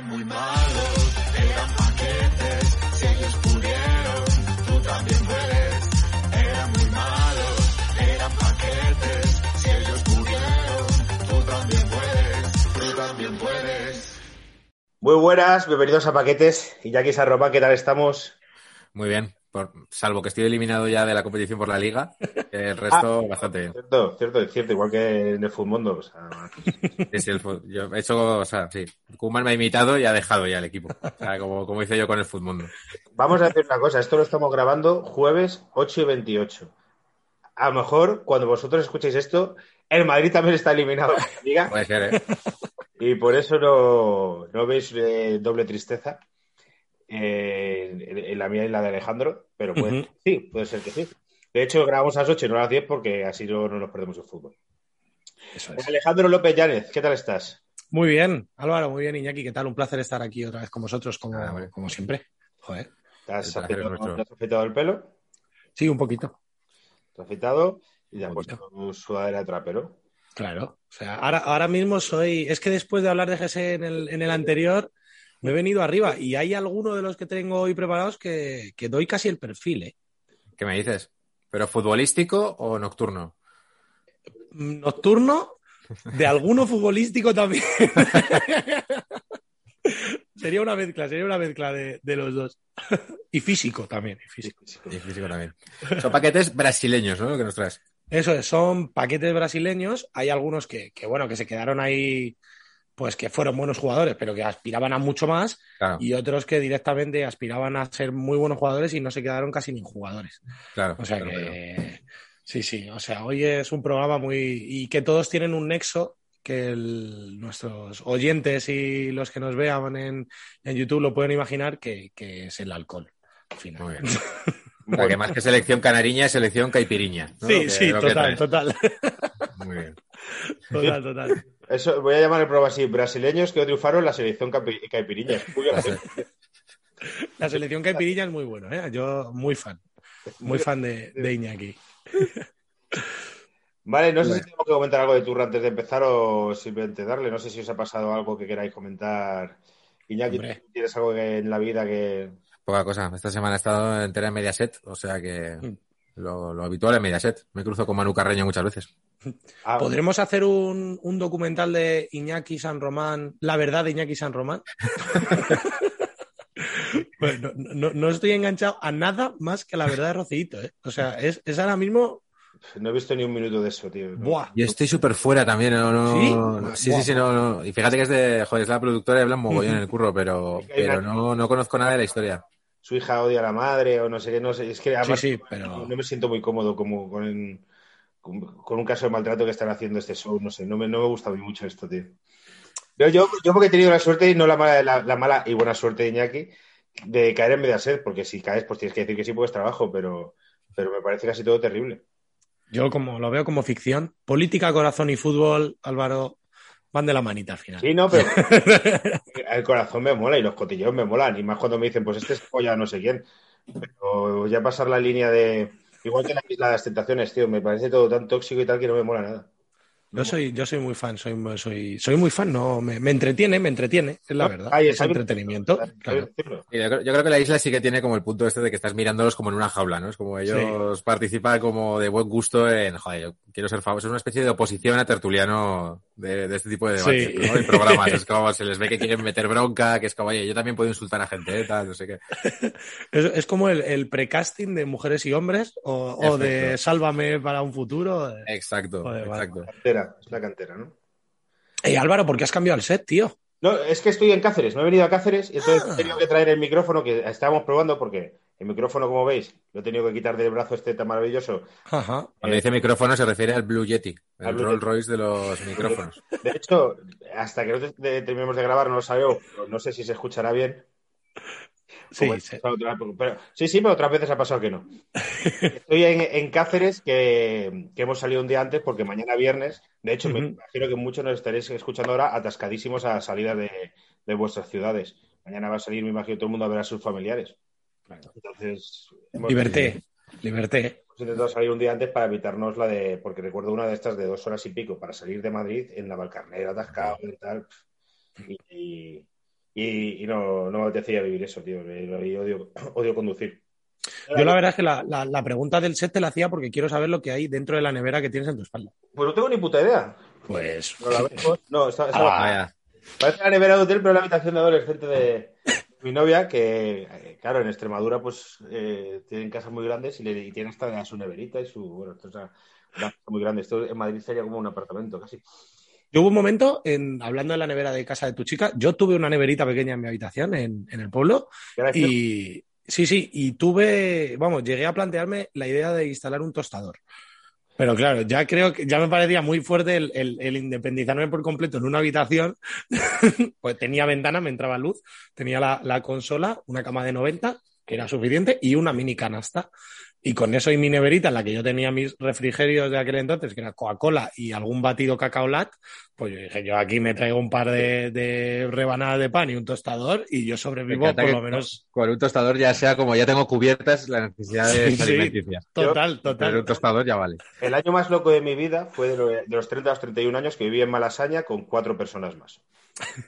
Eran muy malos, eran paquetes, si ellos pudieron, tú también puedes. Eran muy malos, eran paquetes, si ellos pudieron, tú también puedes, tú también puedes. Muy buenas, bienvenidos a Paquetes. Iñaki Sarropa, ¿qué tal estamos? Muy bien, por- salvo que estoy eliminado ya de la competición por la liga, el resto Ah. bastante bien. Cierto, cierto, es cierto, igual que en el Futmundo. O sea, Sí, sí, el yo he hecho, o sea, sí, Koeman me ha imitado y ha dejado ya el equipo. O sea, como, como hice yo con el Futmundo. vamos a decir una cosa, esto lo estamos grabando jueves 8 y 28. A lo mejor, cuando vosotros escuchéis esto, el Madrid también está eliminado de la liga Puede ser, ¿eh? y por eso no, no veis eh, doble tristeza eh, la mía y la de Alejandro, pero puede, Ujú. sí, puede ser que sí. De hecho, grabamos a las 8 y no a las 10 porque así no, no nos perdemos el fútbol. Eso es. Alejandro López Llánez, ¿qué tal estás? Muy bien, Álvaro, muy bien, Iñaki, ¿qué tal? Un placer estar aquí otra vez con vosotros, como, Ah, como siempre. Joder. ¿Te has, afeitado, nuestro. te has afeitado el pelo? Sí, un poquito. ¿Te has afeitado? Y te has Un puesto sudadera de trapero. Claro. O sea, ahora, ahora mismo soy. Es que después de hablar de GS en el, en el anterior, me he venido arriba y hay alguno de los que tengo hoy preparados que, que doy casi el perfil, ¿eh? ¿Qué me dices? ¿Pero futbolístico o nocturno? Nocturno, de alguno futbolístico también. sería una mezcla, sería una mezcla de, de los dos. y físico también, y físico. Y físico también. Son paquetes brasileños, ¿no? Lo que nos traes. Eso es, son paquetes brasileños. Hay algunos que, que, bueno, que se quedaron ahí, pues que fueron buenos jugadores, pero que aspiraban a mucho más, Claro, y otros que directamente aspiraban a ser muy buenos jugadores y no se quedaron casi ni jugadores. claro. O sea claro, claro. que, sí, sí, o sea, hoy es un programa muy. y que todos tienen un nexo que el- nuestros oyentes y los que nos vean en, en YouTube lo pueden imaginar que, que es el alcohol. Al final. Muy bien. O sea, que más que selección canariña, es selección caipiriña. Sí, que- sí, total, total, Muy bien. total, total. Eso, voy a llamar el programa así, brasileños que triunfaron en la selección capi- caipiriña. La selección caipirilla es muy bueno, ¿eh? Yo muy fan, muy fan de, de Iñaki. Vale, no sé si tengo que comentar algo de Turra antes de empezar o simplemente darle. No sé si os ha pasado algo que queráis comentar. Iñaki, Hombre. ¿tú ¿tienes algo que- en la vida que... Poca cosa. Esta semana he estado entera en Mediaset, o sea que Mm. Lo, lo habitual en Mediaset. Me cruzo con Manu Carreño muchas veces. Ah, ¿Podremos hacer un, un documental de Iñaki San Román, la verdad de Iñaki San Román? Pues no, no- no estoy enganchado a nada más que a la verdad de Rocito, ¿eh? O sea, es, es ahora mismo. No he visto ni un minuto de eso, tío. ¿no? ¡Buah! Yo estoy súper fuera también, no, no- ¿Sí? sí, sí, sí, no, no. Y fíjate que es de, joder, es la productora de Blan Mogollón en el curro, pero, Es pero no, no conozco nada de la historia. Su hija odia a la madre o no sé qué, no sé. Es que además sí, pero. no me siento muy cómodo como con, con, con un caso de maltrato que están haciendo este show. No sé, no me, no me gusta a mí mucho esto, tío. Yo, yo, yo porque he tenido la suerte y no la mala, la, la mala y buena suerte de Iñaki de caer en Mediaset, porque si caes, pues tienes que decir que sí, pues trabajo, pero, pero me parece casi todo terrible. Yo como lo veo como ficción. Política, corazón y fútbol, Álvaro, van de la manita al final. Sí, no, pero el corazón me mola y los cotilleos me molan. Y más cuando me dicen, pues este es polla no sé quién. Pero ya pasar la línea de. Igual que la isla de las tentaciones, tío, me parece todo tan tóxico y tal que no me mola nada. Yo soy, yo soy muy fan, soy, soy, soy muy fan, no, me, me entretiene, me entretiene, es la verdad. Ahí es entretenimiento. Claro. Yo creo, yo creo que la isla sí que tiene como el punto este de que estás mirándolos como en una jaula, ¿no? Es como ellos participan como de buen gusto en, joder, yo quiero ser famoso. Es una especie de oposición a tertuliano de, de este tipo de debates, Sí. ¿no? Programas. Es como se les ve que quieren meter bronca, que es como, oye, yo también puedo insultar a gente, ¿eh? tal, no sé qué. Es, es como el, el precasting de mujeres y hombres o, o de. Sálvame para un futuro. Exacto, Joder, vale. exacto. Cantera, es la cantera, ¿no? Ey, Álvaro, ¿por qué has cambiado el set, tío? No, es que estoy en Cáceres, me he venido a Cáceres y entonces Ah. he tenido que traer el micrófono que estábamos probando porque el micrófono, como veis, lo he tenido que quitar del brazo este tan maravilloso. Ajá. Cuando dice micrófono se refiere al Blue Yeti, Al el Blue Rolls. Royce de los micrófonos. De hecho, hasta que no te- te- terminemos de grabar no lo sabemos, pero no sé si se escuchará bien. Sí, sí. otra- pero- sí, sí, pero otras veces ha pasado que no. Estoy en, en Cáceres, que, que hemos salido un día antes, porque mañana viernes, de hecho, me imagino que muchos nos estaréis escuchando ahora atascadísimos a salida de, de vuestras ciudades. Mañana va a salir, me imagino, todo el mundo a ver a sus familiares. Entonces, Liberté, liberté. hemos intentado salir un día antes para evitarnos la de, porque recuerdo una de estas de dos horas y pico para salir de Madrid en la Valcarnera, atascado y tal. Y, y- y, no, no me apetecía vivir eso, tío. Y odio, odio conducir. Yo la verdad es que la, la- la pregunta del set te la hacía porque quiero saber lo que hay dentro de la nevera que tienes en tu espalda. Pues no tengo ni puta idea. Pues No, la. No, está, está- Ah, Vaya. parece la nevera de hotel, pero es la habitación de adolescente de mi novia, que, eh, claro, en Extremadura, pues eh, tienen casas muy grandes y, le, y tienen hasta su neverita y su. Bueno, esto es una, una casa muy grande. Esto en Madrid sería como un apartamento casi. Yo hubo un momento, en, hablando de la nevera de casa de tu chica, yo tuve una neverita pequeña en mi habitación en, en el pueblo ahora y sí, sí, y tuve, vamos, llegué a plantearme la idea de instalar un tostador. Pero claro, ya creo que ya me parecía muy fuerte el, independizarme por completo en una habitación. pues tenía ventana, me entraba luz, tenía la, la consola, una cama de 90, que era suficiente, y una mini canasta. Y con eso y mi neverita, en la que yo tenía mis refrigerios de aquel entonces, que era Coca-Cola y algún batido cacao lat, pues yo dije, yo aquí me traigo un par de, de rebanadas de pan y un tostador y yo sobrevivo por lo menos Con un tostador ya sea como ya tengo cubiertas las necesidades Sí, sí. alimenticias. total, Pero total. un tostador ya vale. El año más loco de mi vida fue de los 30 a los 31 años que viví en Malasaña con cuatro personas más.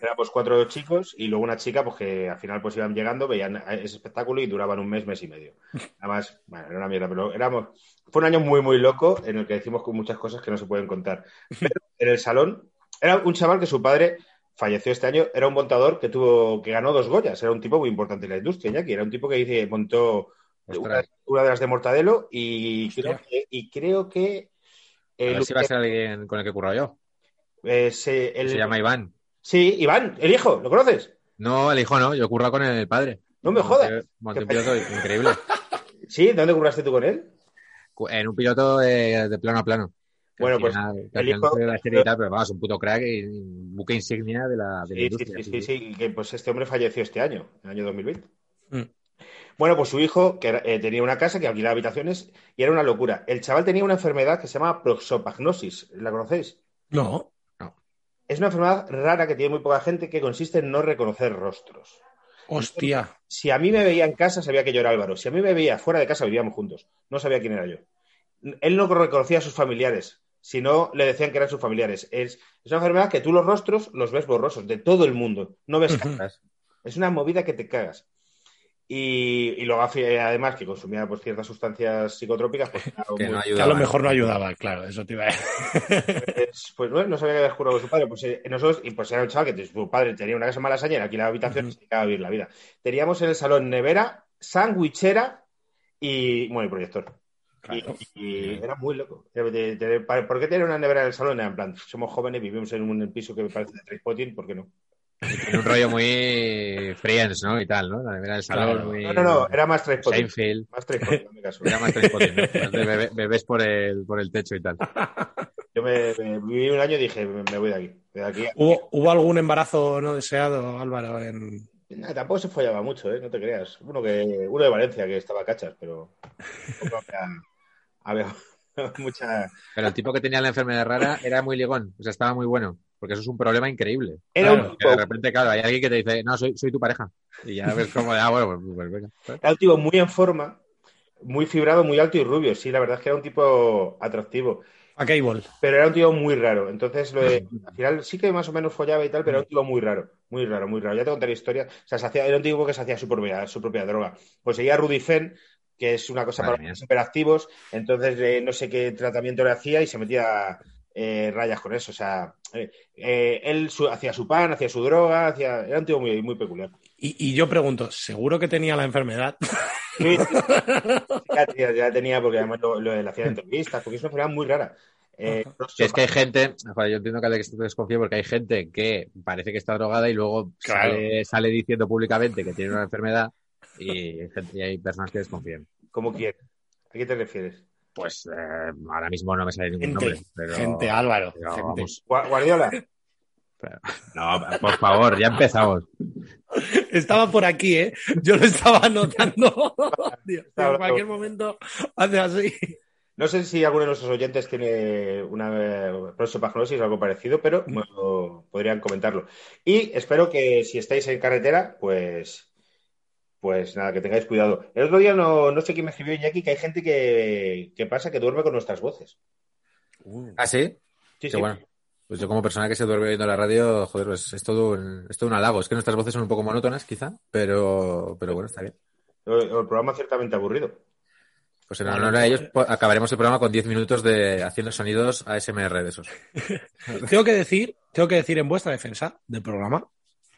Éramos cuatro chicos y luego una chica, pues que al final pues iban llegando, veían ese espectáculo y duraban un mes, mes y medio. Además, bueno, era una mierda, pero éramos... Fue un año muy, muy loco en el que decimos muchas cosas que no se pueden contar. Pero en el salón, era un chaval que su padre falleció este año, era un montador que tuvo, que ganó dos Goyas, era un tipo muy importante en la industria, Iñaki, era un tipo que dice, montó una, de las de Mortadelo y creo que, y creo que A ver si va a ser alguien con el que he currado yo. eh, se- el- Se llama Iván. Sí, Iván, el hijo, ¿lo conoces? No, el hijo no, yo he currado con el padre. No me jodas. Monté- un piloto increíble. Sí, ¿dónde curraste tú con él? En un piloto de, de plano a plano. Bueno, pues, final- el hijo- la serie y tal, pero vamos, un puto crack y un buque insignia de la, de la Sí, sí, industria. sí, sí, sí, que pues este hombre falleció este año, en el año 2020. Mm. Bueno, pues su hijo que eh, tenía una casa que alquilaba habitaciones y era una locura. El chaval tenía una enfermedad que se llama proxopagnosis, ¿la conocéis? No, Es una enfermedad rara que tiene muy poca gente que consiste en no reconocer rostros. hostia. Si a mí me veía en casa, sabía que yo era Álvaro. Si a mí me veía fuera de casa, vivíamos juntos. No sabía quién era yo. Él no reconocía a sus familiares, sino le decían que eran sus familiares. Es, es una enfermedad que tú los rostros los ves borrosos, de todo el mundo. No ves caras. Es una movida que te cagas. Y, y luego, además, que consumía pues, ciertas sustancias psicotrópicas, pues, claro, Que muy- no Que a lo mejor no ayudaba, claro, eso te iba a decir. pues, pues, bueno, no sabía que había jurado con su padre. Pues eh, nosotros, y pues era un chaval que su padre tenía una casa en malasaña, era alquilaba habitación y Ujú. se dedicaba a vivir la vida. Teníamos en el salón nevera, sandwichera y, bueno, y proyector. Claro. Y, y era muy loco. ¿Por qué tener una nevera en el salón? Era en plan, somos jóvenes, vivimos en un piso que me parece de Trainspotting, ¿por qué no? Tiene un rollo muy Friends, ¿no? Y tal, ¿no? La nevera del salón. Claro. muy... No, no, no, era más Trainspotting. Seinfeld. Más Trainspotting, hazme caso. Era más Trainspotting, ¿no? Más de bebé- bebés por el, por el techo y tal. Yo me, me- viví un año y dije, me, me voy de aquí. De aquí ¿Hubo, hubo algún embarazo no deseado, Álvaro? En... Nah, tampoco se follaba mucho, ¿eh? No te creas. Uno, que, uno de Valencia que estaba cachas, pero tampoco había, había mucha... Pero el tipo que tenía la enfermedad rara era muy ligón. O sea, estaba muy bueno. Porque eso es un problema increíble. Era Claro, un Que de tipo, repente, claro, hay alguien que te dice, no, soy, soy tu pareja. Y ya ves como de, ah, bueno, pues, pues venga. era un tipo muy en forma, muy fibrado, muy alto y rubio. Sí, la verdad es que era un tipo atractivo. A Cable. Pero era un tío muy raro. Entonces, lo de- al final sí que más o menos follaba y tal, pero era un tío muy raro. Muy raro, muy raro. Ya te contaré historia. O sea, se hacía, era un tipo que se hacía su propia, su propia droga. Pues seguía Rudifen, que es una cosa Madre para mía. los superactivos. Entonces, eh, no sé qué tratamiento le hacía y se metía eh, rayas con eso. O sea, eh, eh, él su- hacía su pan, hacía su droga, hacía... era un tío muy, muy peculiar. Y, y yo pregunto, ¿seguro que tenía la enfermedad? Sí, ya, tenía- ya tenía, porque además lo, lo, le hacían entrevistas, porque es una enfermedad muy rara. Eh, es que hay gente, yo entiendo que Alex te desconfíe porque hay gente que parece que está drogada y luego Claro. sale, sale diciendo públicamente que tiene una enfermedad y, hay gente- y hay personas que desconfían. ¿Cómo quién? ¿A qué te refieres? Pues eh, ahora mismo no me sale ningún Gente, nombre. Pero, gente, Álvaro. pero gente. vamos, Guardiola. pero- no, por favor, ya empezamos. Estaba por aquí, ¿eh? Yo lo estaba anotando. Dios, en cualquier momento hace así. No sé si alguno de nuestros oyentes tiene una eh, prosopagnosis o algo parecido, pero bueno, podrían comentarlo. Y espero que si estáis en carretera, pues, pues nada, que tengáis cuidado. El otro día no, no sé quién me escribió Iñaki que hay gente que, que pasa que duerme con nuestras voces. ¿Ah, sí? Sí, Qué sí. bueno. Pues yo como persona que se duerme viendo la radio, joder, pues es todo un, es todo un halago. Es que nuestras voces son un poco monótonas, quizá, pero, pero bueno, está bien. El, el programa ciertamente aburrido. Pues en honor a ellos po- acabaremos el programa con 10 minutos de haciendo sonidos ASMR de esos. Tengo que decir, tengo que decir en vuestra defensa del programa,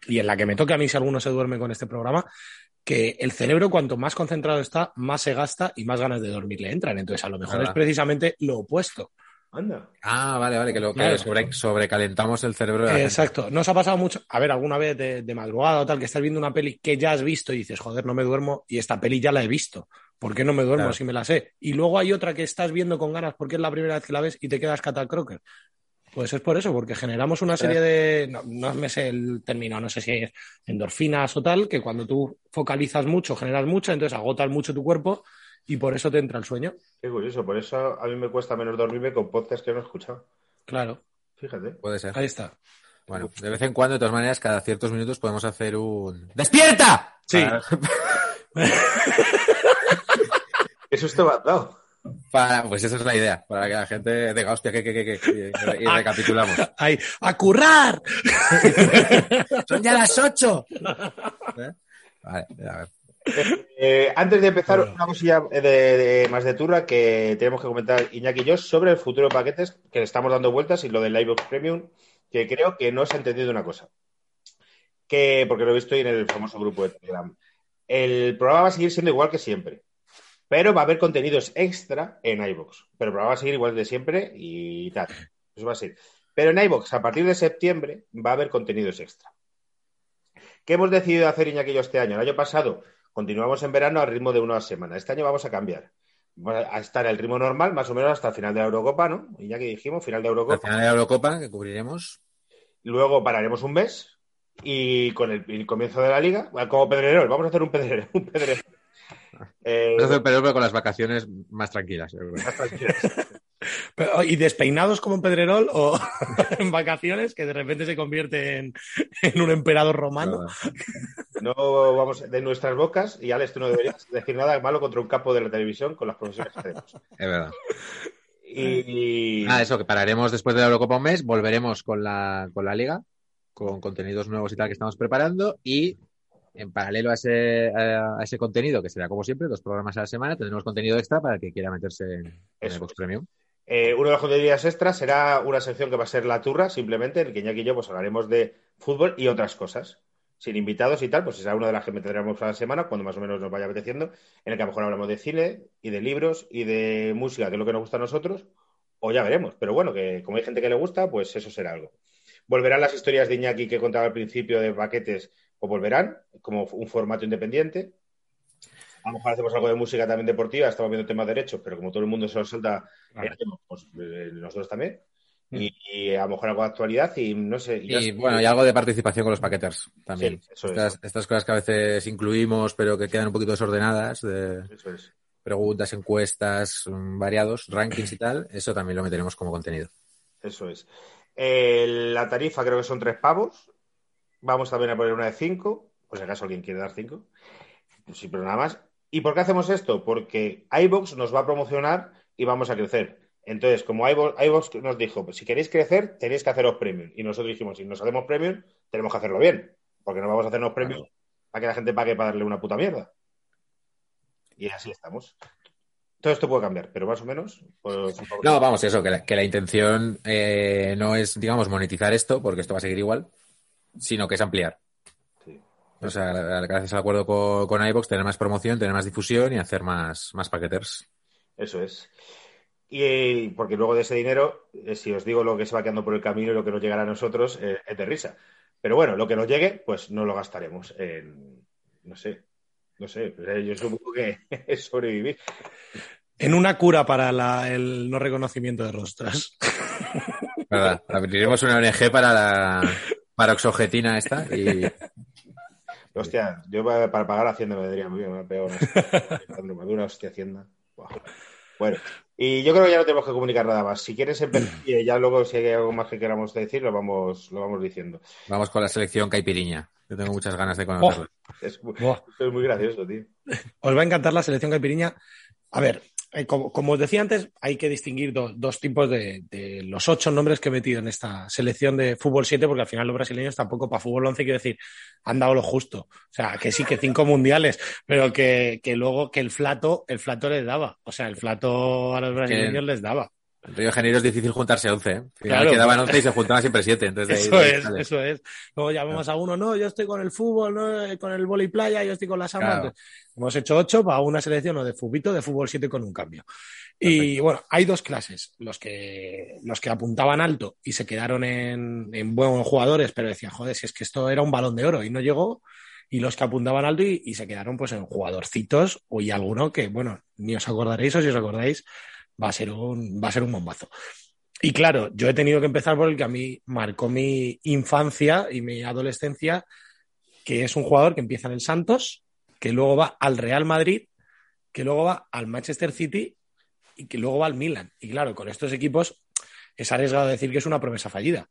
y en la que me toque a mí si alguno se duerme con este programa, que el cerebro cuanto más concentrado está, más se gasta y más ganas de dormir le entran. Entonces, a lo mejor es precisamente lo opuesto. Anda. Ah, vale, vale, que lo que Claro. sobre- sobrecalentamos el cerebro de. Exacto. ¿No os ha pasado mucho? A ver, alguna vez de, de madrugada o tal, que estás viendo una peli que ya has visto y dices, joder, no me duermo y esta peli ya la he visto. ¿Por qué no me duermo Claro. si me la sé? Y luego hay otra que estás viendo con ganas porque es la primera vez que la ves y te quedas catacroker. Pues es por eso, porque generamos una serie de, no, no me sé el término, no sé si es endorfinas o tal, que cuando tú focalizas mucho, generas mucho, entonces agotas mucho tu cuerpo y por eso te entra el sueño. Qué curioso. Por eso a mí me cuesta menos dormirme con podcast que no he escuchado. Claro, Fíjate. Puede ser. ahí está. Bueno, de vez en cuando, de todas maneras, cada ciertos minutos podemos hacer un ¡Despierta! Sí. Para, ¿Qué susto me dado? Para- pues esa es la idea, para que la gente diga, hostia, que, que, que, que, y, y recapitulamos. Ahí, ¡a currar! ¡Son ya las ocho! ¿Eh? Vale, a ver. Eh, antes de empezar, Bueno. una cosilla de, de- más de turra que tenemos que comentar Iñaki y yo sobre el futuro de paquetes que le estamos dando vueltas y lo del Livebox Premium, que creo que no se ha entendido una cosa. Que, porque lo he visto en el famoso grupo de Telegram. El programa va a seguir siendo igual que siempre, pero va a haber contenidos extra en iVoox. Pero el programa va a seguir igual de siempre y tal. Eso va a ser. Pero en iVoox, a partir de septiembre, va a haber contenidos extra. ¿Qué hemos decidido hacer Iñaki yo este año? El año pasado continuamos en verano al ritmo de una semana. Este año vamos a cambiar. Vamos a estar al ritmo normal, más o menos hasta el final de la Eurocopa, ¿no? Y ya que dijimos, final de Al Eurocopa. final de la Eurocopa, que cubriremos. Luego pararemos un mes y con el, el comienzo de la liga, como Pedrerol, vamos a hacer un Pedrerol. Un Pedrerol. Eh, Vamos a hacer periodo pero con las vacaciones más tranquilas. yo creo. más tranquilos. Pero, ¿Y despeinados como en Pedrerol o en vacaciones que de repente se convierte en, en un emperador romano? No vamos de nuestras bocas y Alex, tú no deberías decir nada malo contra un capo de la televisión con las profesiones que tenemos. Es verdad. Y, Ah, eso, que pararemos después de la Eurocopa un mes, volveremos con la, con la Liga, con contenidos nuevos y tal que estamos preparando y en paralelo a ese, a ese contenido, que será como siempre, dos programas a la semana, tendremos contenido extra para el que quiera meterse en, en el Box. Premium. Eh, uno de los contenidos extras será una sección que va a ser la turra, simplemente, en el que Iñaki y yo pues, hablaremos de fútbol y otras cosas. Sin invitados y tal, pues será una de las que meteremos a la semana, cuando más o menos nos vaya apeteciendo, en el que a lo mejor hablamos de cine y de libros y de música, que es lo que nos gusta a nosotros, o ya veremos. Pero bueno, que como hay gente que le gusta, pues eso será algo. Volverán las historias de Iñaki que contaba al principio de paquetes, o volverán, como un formato independiente. A lo mejor hacemos algo de música también deportiva, estamos viendo temas de derechos, pero como todo el mundo se lo Vale. eh, pues, eh, nosotros también. Y, y a lo mejor algo de actualidad y no sé. Y bueno, y algo de participación con los paqueters también. Sí, eso es. estas, estas cosas que a veces incluimos, pero que quedan un poquito desordenadas, de Eso es. preguntas, encuestas, mm, variados, rankings y tal, eso también lo meteremos como contenido. Eso es. Eh, la tarifa creo que son tres pavos. Vamos también a poner una de cinco, por si acaso alguien quiere dar cinco. Pues sí, pero nada más. ¿Y por qué hacemos esto? Porque iVox nos va a promocionar y vamos a crecer. Entonces, como iVox, iVoox nos dijo, pues si queréis crecer, tenéis que haceros premium. Y nosotros dijimos, si nos hacemos premium, tenemos que hacerlo bien. Porque no vamos a hacernos premium para que la gente pague para darle una puta mierda. Y así estamos. Todo esto puede cambiar, pero más o menos. Pues, No, vamos, eso, que la, que la intención eh, no es, digamos, monetizar esto, porque esto va a seguir igual, sino que es ampliar. Sí. O sea, gracias al acuerdo con, con iVox, tener más promoción, tener más difusión y hacer más, más paqueters. Eso es. Y porque luego de ese dinero, eh, si os digo lo que se va quedando por el camino y lo que nos llegará a nosotros, eh, es de risa. Pero bueno, lo que nos llegue, pues no lo gastaremos en, no sé, no sé, yo supongo que es sobrevivir. En una cura para la- el no reconocimiento de rostras. ¿Verdad? Abriremos una ONG para la paroxogetina esta y Hostia, yo pa- para pagar Hacienda me daría muy bien, me ha pegado una hostia, me da una hostia Hacienda. Bueno, y yo creo que ya no tenemos que comunicar nada más. Si quieres empezar, y ya luego si hay algo más que queramos decir, lo vamos, lo vamos diciendo. vamos con la selección caipiriña. Yo tengo muchas ganas de conocerla. Es, muy- Buah. es muy gracioso, tío. Os va a encantar la selección caipiriña. A ver, como, como os decía antes, hay que distinguir do- dos tipos de, de los ocho nombres que he metido en esta selección de fútbol 7, porque al final los brasileños tampoco para fútbol 11 quiero decir, han dado lo justo. O sea, que sí, que cinco mundiales, pero que, que luego que el flato, el flato les daba. O sea, el flato a los brasileños les daba. En Río de Janeiro es difícil juntarse 11, ¿eh? Al final Claro. quedaban 11 y se juntaban siempre 7. Entonces, de ahí- Eso ahí es, eso es. Luego llamamos a uno, no, yo estoy con el fútbol, no, Eh, con el vóley playa, yo estoy con la samba. Claro. Hemos hecho ocho para una selección o de fubito de fútbol 7 con un cambio. Y bueno, hay dos clases, los que, los que apuntaban alto y se quedaron en, en buenos jugadores, pero decían, joder, si es que esto era un balón de oro y no llegó, y los que apuntaban alto y, y se quedaron pues en jugadorcitos o y alguno que, bueno, ni os acordaréis o si os acordáis, va a ser un, va a ser un bombazo. Y claro, yo he tenido que empezar por el que a mí marcó mi infancia y mi adolescencia, que es un jugador que empieza en el Santos, que luego va al Real Madrid, que luego va al Manchester City y que luego va al Milan. Y claro, con estos equipos es arriesgado decir que es una promesa fallida.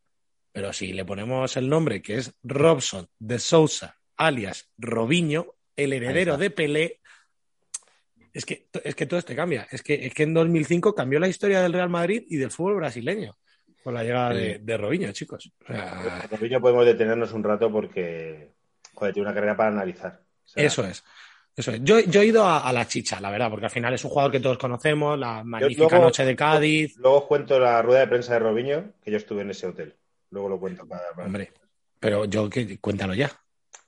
Pero si le ponemos el nombre, que es Robson de Sousa, alias Robinho, el heredero de Pelé, es que, es que todo esto cambia. Es que, es que en 2005 cambió la historia del Real Madrid y del fútbol brasileño con la llegada Sí. de, de Robinho, chicos. O sea, Con Robinho podemos detenernos un rato porque, joder, tiene una carrera para analizar. O sea, eso es. Eso es. Yo, yo he ido a, a la chicha, la verdad, porque al final es un jugador que todos conocemos, la magnífica luego- noche de Cádiz. Luego os cuento la rueda de prensa de Robinho, que yo estuve en ese hotel. Luego lo cuento para... para- Hombre, pero yo que cuéntalo ya.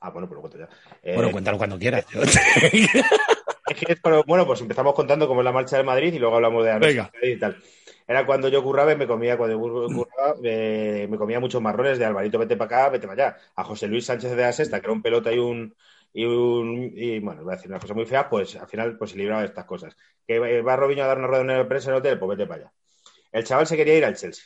Ah, bueno, pues lo cuento ya. Eh, Bueno, cuéntalo cuando quieras. Es que bueno, pues empezamos contando cómo es la marcha del Madrid y luego hablamos de la Venga. de Madrid y tal. Era cuando yo curraba y me comía, cuando yo curraba, me, me comía muchos marrones de Alvarito, vete para acá, vete para allá. A José Luis Sánchez de la Sexta, que era un pelota y un. Y, un, y bueno, voy a decir una cosa muy fea, pues al final pues se libraba de estas cosas. Que va Robinho a dar una rueda de prensa en el hotel, pues vete para allá. El chaval se quería ir al Chelsea.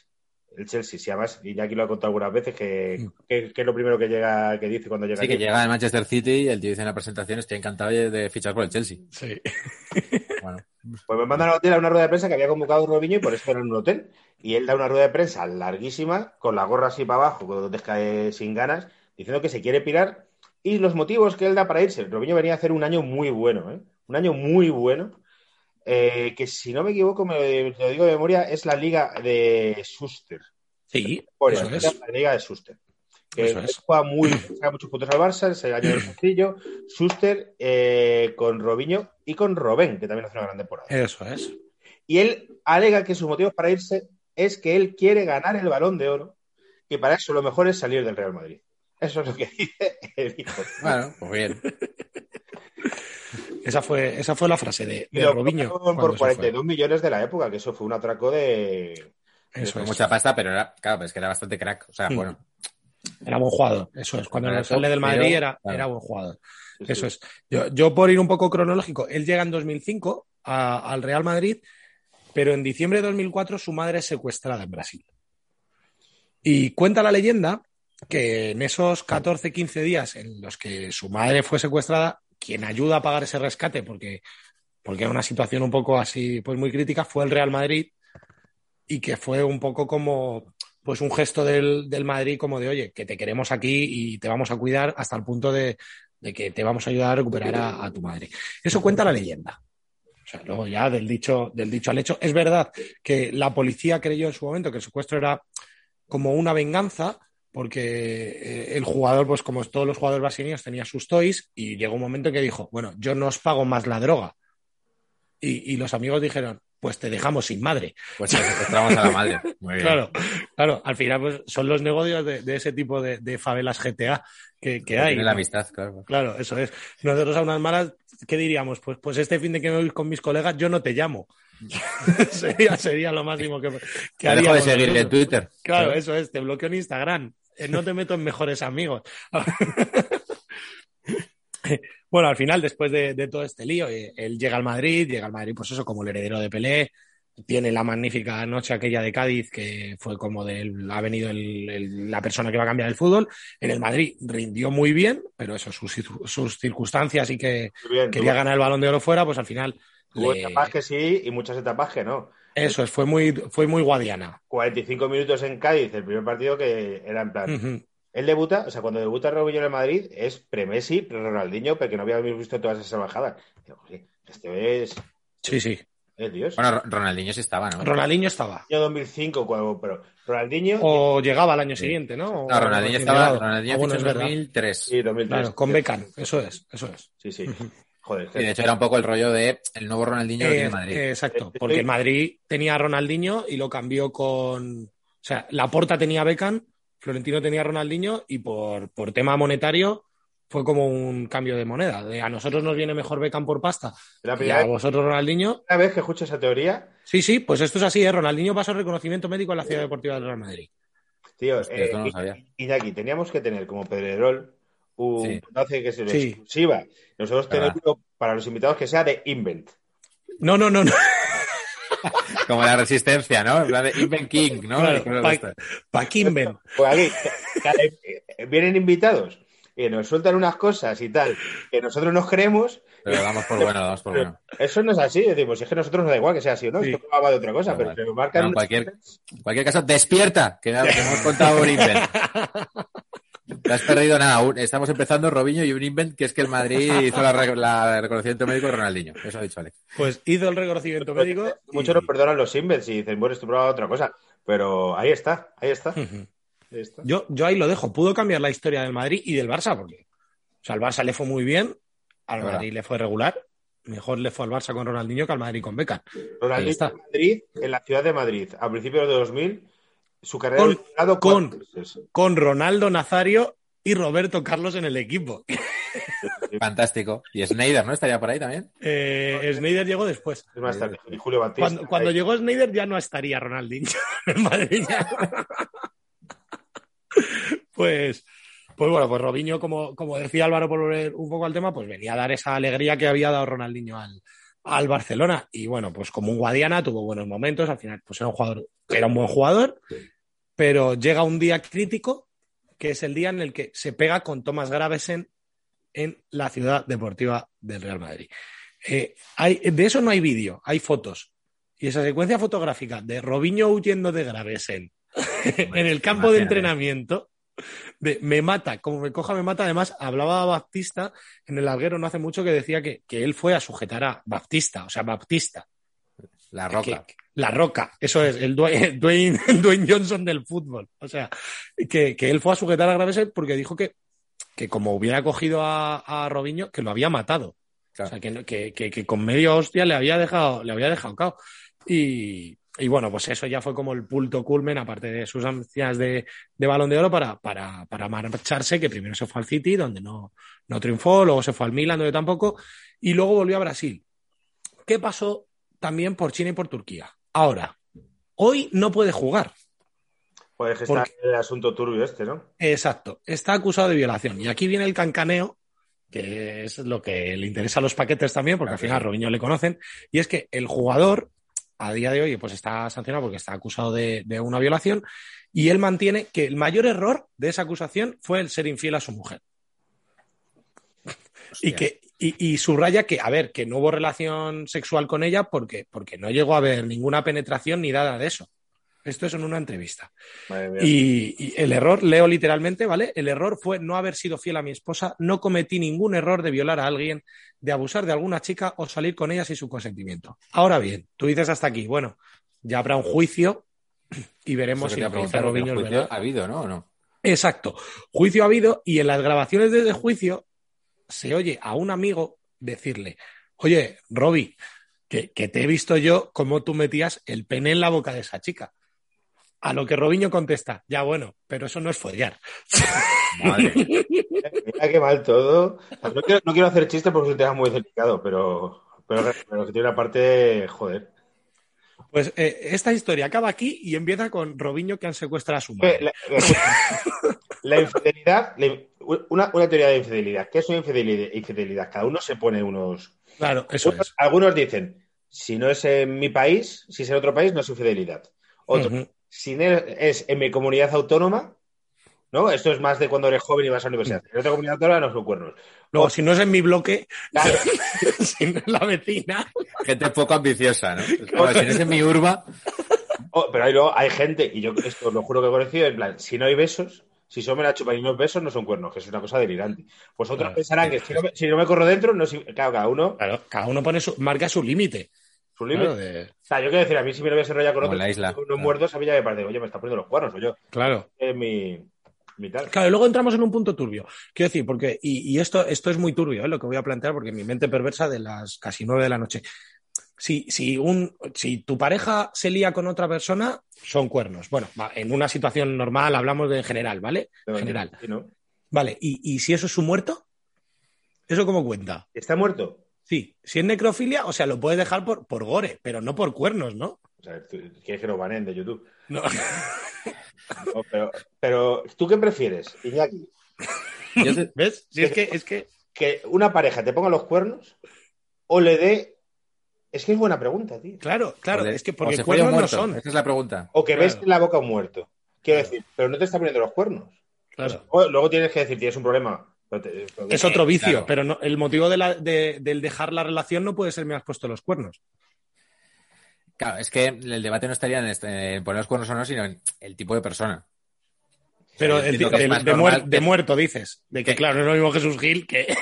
El Chelsea, si además, y ya aquí lo he contado algunas veces, que, que- que es lo primero que llega, que dice cuando llega Sí, que llega el Manchester City y el tío dice en la presentación, estoy encantado de, fichar por el Chelsea. Sí. Bueno, Pues me mandan al hotel a una rueda de prensa que había convocado Robinho y por eso era en un hotel. Y él da una rueda de prensa larguísima, con la gorra así para abajo, cuando te cae sin ganas, diciendo que se quiere pirar y los motivos que él da para irse. Robinho venía a hacer un año muy bueno, ¿eh? Un año muy bueno. eh, que si no me equivoco, me lo digo de memoria, es la liga de Schuster. Sí, Bueno, eso es. la liga de Schuster. Que Eso es. juega muy, saca muchos puntos al Barça, es el año del castillo. Schuster eh, con Robinho y con Robén, que también hace una gran temporada. Eso es. Y él alega que sus motivos para irse es que él quiere ganar el balón de oro y para eso lo mejor es salir del Real Madrid. Eso es lo que dice el hijo. bueno, pues bien. Esa fue, esa fue la frase de, Y de lo Robinho. por se fue. 42 millones de la época, que eso fue un atraco de... Eso Con es. mucha pasta, pero era, claro, pero es que era bastante crack. O sea, Mm. bueno, Era buen jugador. Eso es. Cuando Era sale del Madrid pero- era, claro. era buen jugador. sí, sí. Eso es. Yo, yo por ir un poco cronológico, él llega en 2005 a- al Real Madrid, pero en diciembre de 2004 su madre es secuestrada en Brasil. Y cuenta la leyenda que en esos 14, 15 días en los que su madre fue secuestrada, quien ayuda a pagar ese rescate, porque, porque era una situación un poco así, pues muy crítica, fue el Real Madrid y que fue un poco como pues un gesto del, del Madrid como de, oye, que te queremos aquí y te vamos a cuidar hasta el punto de, de que te vamos a ayudar a recuperar a, a tu madre. Eso cuenta la leyenda. O sea, luego ya del dicho, del dicho al hecho. Es verdad que la policía creyó en su momento que el secuestro era como una venganza, porque eh, el jugador, pues como todos los jugadores brasileños, tenía sus toys y llegó un momento en que dijo, bueno, yo no os pago más la droga. Y, y los amigos dijeron, pues te dejamos sin madre. pues secuestramos a la madre. Muy bien. Claro, claro, al final pues, son los negocios de, de ese tipo de, de favelas GTA que, que hay. Tiene la amistad, claro. Claro, eso es. Nosotros a unas malas, ¿qué diríamos? Pues, pues este fin de que me voy con mis colegas, yo no te llamo. sería, sería lo máximo que, que Te dejo de haríamos seguir en. Twitter. Claro, eso es, te bloqueo en Instagram. Eh, No te meto en mejores amigos. bueno, al final, después de, de todo este lío, eh, él llega al Madrid, llega al Madrid, pues eso, como el heredero de Pelé, tiene la magnífica noche aquella de Cádiz, que fue como del, ha venido el- el- la persona que va a cambiar el fútbol. En el Madrid rindió muy bien, pero eso, sus, sus circunstancias y que bien, quería ganar el balón de oro fuera, pues al final. Hubo le- etapas que sí y muchas etapas que no. Eso es, fue muy, fue muy guadiana. 45 minutos en Cádiz, el primer partido que era en plan. Él debuta, o sea, cuando debuta Robinho en el Madrid es pre-Messi, pre-Ronaldinho, porque no habíamos visto todas esas bajadas. Digo, "Oye, Este es. Sí, sí. Dios. Bueno, Ro- Ronaldinho sí estaba, ¿no? Ronaldinho estaba. Año 2005, cuando, pero Ronaldinho. O llegaba al año siguiente, ¿no? O- No, Ronaldinho estaba, llegado. Ronaldinho bueno, en verdad. 2003. Sí, 2003. Claro, con Beckham, eso es, eso es. Sí, sí. Joder. Y de hecho era un poco el rollo de el nuevo Ronaldinho Eh, tiene Madrid. eh, exacto, porque el Madrid tenía a Ronaldinho y lo cambió con. O sea, Laporta tenía a Beckham, Florentino tenía a Ronaldinho y por, por tema monetario fue como un cambio de moneda. De a nosotros nos viene mejor Beckham por pasta la y a vosotros Ronaldinho. primera vez que escucho esa teoría, Sí, sí, pues esto es así, ¿eh? Ronaldinho pasó reconocimiento médico en la Ciudad Deportiva del Real Madrid. tío, Hostia, eh, esto no lo I- sabía. Iñaki, teníamos que tener como Pedrerol un Sí. enlace que es de Sí. exclusiva. Nosotros tenemos para los invitados que sea de Invent. No, no, no, no. Como la resistencia, ¿no? En plan de Even King, ¿no? Claro, pa- Kimben. Pues aquí que vienen invitados y nos sueltan unas cosas y tal que nosotros nos creemos. Pero lo damos por bueno, lo damos por bueno. Eso no es así. Decimos, es que a nosotros nos da igual que sea así o no. Sí. Esto va de otra cosa, pero nos marcan. No, en cualquier- En cualquier caso, despierta, que, que hemos contado un invent. No has perdido nada. un- Estamos empezando Robinho y un invent que es que el Madrid hizo la, re- la reconocimiento médico de Ronaldinho. Eso ha dicho Alex. Pues hizo el reconocimiento médico. y- Muchos nos perdonan los Invents y dicen, bueno, esto probaba otra cosa. Pero ahí está, ahí está. Ujú. Ahí está. Yo, yo ahí lo dejo. Pudo cambiar la historia del Madrid y del Barça, porque o sea, al Barça le fue muy bien, al Verdad. Madrid le fue regular. Mejor le fue al Barça con Ronaldinho que al Madrid con Beckham. Ronaldinho está. en Madrid, en la ciudad de Madrid, a principios de 2000, su carrera Con- ha durado con- Ronaldo Nazario y Roberto Carlos en el equipo. Fantástico. Y Snyder, ¿no? Estaría por ahí también. Eh, Snyder llegó después. Es más tarde. Y Julio Batista. Cuando, llegó Snyder ya no estaría Ronaldinho en Madrid. ya. pues, pues bueno, pues Robinho, como, como decía Álvaro, por volver un poco al tema, pues venía a dar esa alegría que había dado Ronaldinho al, al Barcelona. Y bueno, pues como un Guadiana tuvo buenos momentos, al final pues era un jugador, era un buen jugador, pero llega un día crítico, que es el día en el que se pega con Tomás Gravesen en la ciudad deportiva del Real Madrid. Eh, hay, de eso no hay vídeo, hay fotos. Y esa secuencia fotográfica de Robinho huyendo de Gravesen en el campo de entrenamiento, de me mata, como me coja, me mata. Además, hablaba Baptista en el larguero no hace mucho que decía que, que él fue a sujetar a Baptista, o sea, Baptista. La Roca. Que- la Roca, eso es, el Dwayne, el Dwayne, Johnson del fútbol. O sea, que, que él fue a sujetar a Gravesen porque dijo que, que como hubiera cogido a, a Robinho, que lo había matado. Claro. O sea, que, que, que con medio hostia le había dejado, le había dejado cao. Y, y bueno, pues eso ya fue como el punto culmen, aparte de sus ansias de, de balón de oro, para, para, para marcharse, que primero se fue al City, donde no, no triunfó, luego se fue al Milan, donde tampoco, y luego volvió a Brasil. ¿Qué pasó también por China y por Turquía? Ahora, hoy no puede jugar. Pues está Porque- el asunto turbio este, ¿no? Exacto, está acusado de violación. Y aquí viene el cancaneo, que es lo que le interesa a los paquetes también, porque al final a Robinho le conocen, y es que el jugador a día de hoy pues está sancionado porque está acusado de, de una violación y él mantiene que el mayor error de esa acusación fue el ser infiel a su mujer. Y que y, y subraya que, a ver, que no hubo relación sexual con ella porque, porque no llegó a haber ninguna penetración ni nada de eso. Esto es en una entrevista. Y, y el error, leo literalmente, ¿vale? El error fue no haber sido fiel a mi esposa, no cometí ningún error de violar a alguien, de abusar de alguna chica o salir con ella sin su consentimiento. Ahora bien, tú dices hasta aquí, bueno, ya habrá un juicio y veremos si que lo te que iba a dice preguntar, Robinho ¿pero es juicio verdad. ¿Ha habido, no? ¿O no? Exacto. Juicio ha habido y en las grabaciones desde juicio se oye a un amigo decirle, oye, Robbie, que, que te he visto yo cómo tú metías el pene en la boca de esa chica. A lo que Robinho contesta, ya bueno, pero eso no es follar. Madre. Mira qué mal todo. No quiero, no quiero hacer chistes porque es un tema muy delicado, pero, pero, pero que tiene una parte, joder. Pues eh, esta historia acaba aquí y empieza con Robinho que han secuestrado a su Eh, madre. La, la- la infidelidad, la- una, una teoría de infidelidad. ¿Qué es una infidelidad? infidelidad? Cada uno se pone unos. Claro, eso Algunos, es. algunos dicen, si no es en mi país, si es en otro país, no es infidelidad. Otros. Si no es en mi comunidad autónoma, ¿no? Esto es más de cuando eres joven y vas a la universidad. En otra comunidad autónoma no son cuernos. Luego, si no es en mi bloque, Claro, si no es la vecina. Gente poco ambiciosa, ¿no? Como, si no es en mi urba, Oh, pero ahí luego hay gente, y yo esto lo juro que he conocido, en plan, si no hay besos, si solo me la chupan y no hay besos, no son cuernos, que es una cosa delirante. Pues otros Claro. pensarán que si no, me, si no me corro dentro, no claro, cada uno. Claro, cada uno pone su, marca su límite. Su límite. Claro, de- O sea, yo quiero decir, a mí si me lo voy a enrollar con Como la isla, unos claro. muertos, a mí ya me parece, oye, me está poniendo los cuernos, o yo, claro. es mi, mi tal. Claro, y luego entramos en un punto turbio. Quiero decir, porque, y, y esto, esto es muy turbio, ¿eh? lo que voy a plantear, porque mi mente perversa de las casi nueve de la noche. Si, si, un, si tu pareja se lía con otra persona, son cuernos. Bueno, en una situación normal hablamos de en general, ¿vale? En general. Sí, ¿no? Vale, ¿y, y si eso es su muerto? ¿Eso cómo cuenta? ¿Está muerto? Sí, si es necrofilia, o sea, lo puedes dejar por, por gore, pero no por cuernos, ¿no? O sea, quieres que lo banen de YouTube. No. No, pero, pero, ¿tú qué prefieres, Iñaki? Yo te- ¿Ves? Si es que, es que. ¿Que una pareja te ponga los cuernos o le dé... Es que es buena pregunta, tío. Claro, claro, es que porque cuernos no son. Esa es la pregunta. O que ves Claro. en la boca a un muerto. Quiero Claro. decir, pero no te está poniendo los cuernos. Claro. Luego, luego tienes que decir, tienes un problema. Es otro vicio, claro. pero no, el motivo de la- de- del dejar la relación no puede ser me has puesto los cuernos. Claro, es que el debate no estaría en, este- en poner los cuernos o no, sino en el tipo de persona. Pero el de, de muer- muerto dices. De que, que- claro, no es lo mismo Jesús Gil que.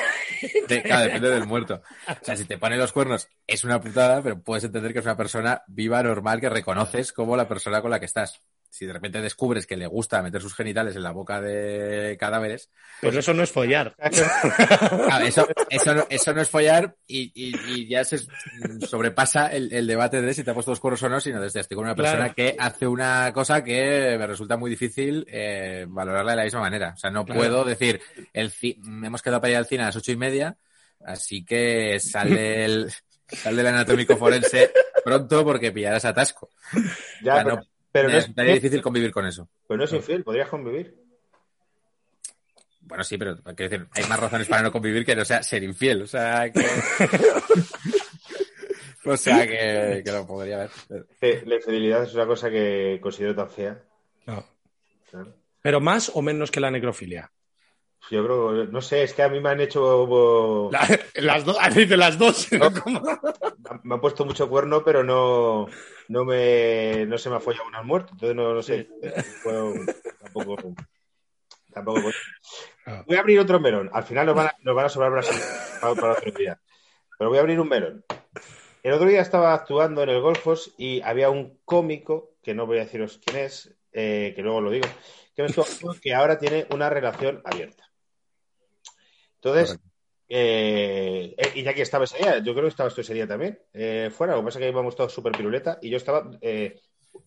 De- claro, depende del muerto. O sea, si te pone los cuernos es una putada, pero puedes entender que es una persona viva, normal, que reconoces como la persona con la que estás. Si de repente descubres que le gusta meter sus genitales en la boca de cadáveres, Pero eso no es follar. claro, eso, eso, no, eso no es follar y, y- y ya se sobrepasa el, el debate de si te ha puesto los cuernos o no, sino desde estoy con una persona Claro. que hace una cosa que me resulta muy difícil eh, valorarla de la misma manera. O sea, no Claro. puedo decir, el hemos quedado para ir al cine a las ocho y media, así que sale el, sale el anatómico forense pronto porque pillarás atasco. Ya, O sea, pero, no- pero no me es, resultaría difícil convivir con eso. pero no es infiel, podrías convivir. Bueno, sí, pero quiero decir, hay más razones para no convivir que no sea ser infiel. O sea, que. o sea, que, que lo podría haber. Eh, La infidelidad es una cosa que considero tan fea. No. Claro. Pero más o menos que la necrofilia. Yo creo, no sé, es que a mí me han hecho. La- las dos, ah, dice las dos. Me han puesto mucho cuerno, pero no, no, me, no se me ha follado una muerto. Entonces, no, no sé. Tampoco. Tampoco. Ah. Voy a abrir otro melón. Al final nos van a, nos van a sobrar Brasil para, para otro día. Pero voy a abrir un melón. El otro día estaba actuando en el Golfos y había un cómico, que no voy a deciros quién es, eh, que luego lo digo, que ahora tiene una relación abierta. Entonces, eh, eh, y ya que estaba ese día, yo creo que estabas tú ese día también, eh, fuera, lo que pasa es que íbamos todos súper piruleta y yo estaba... eh,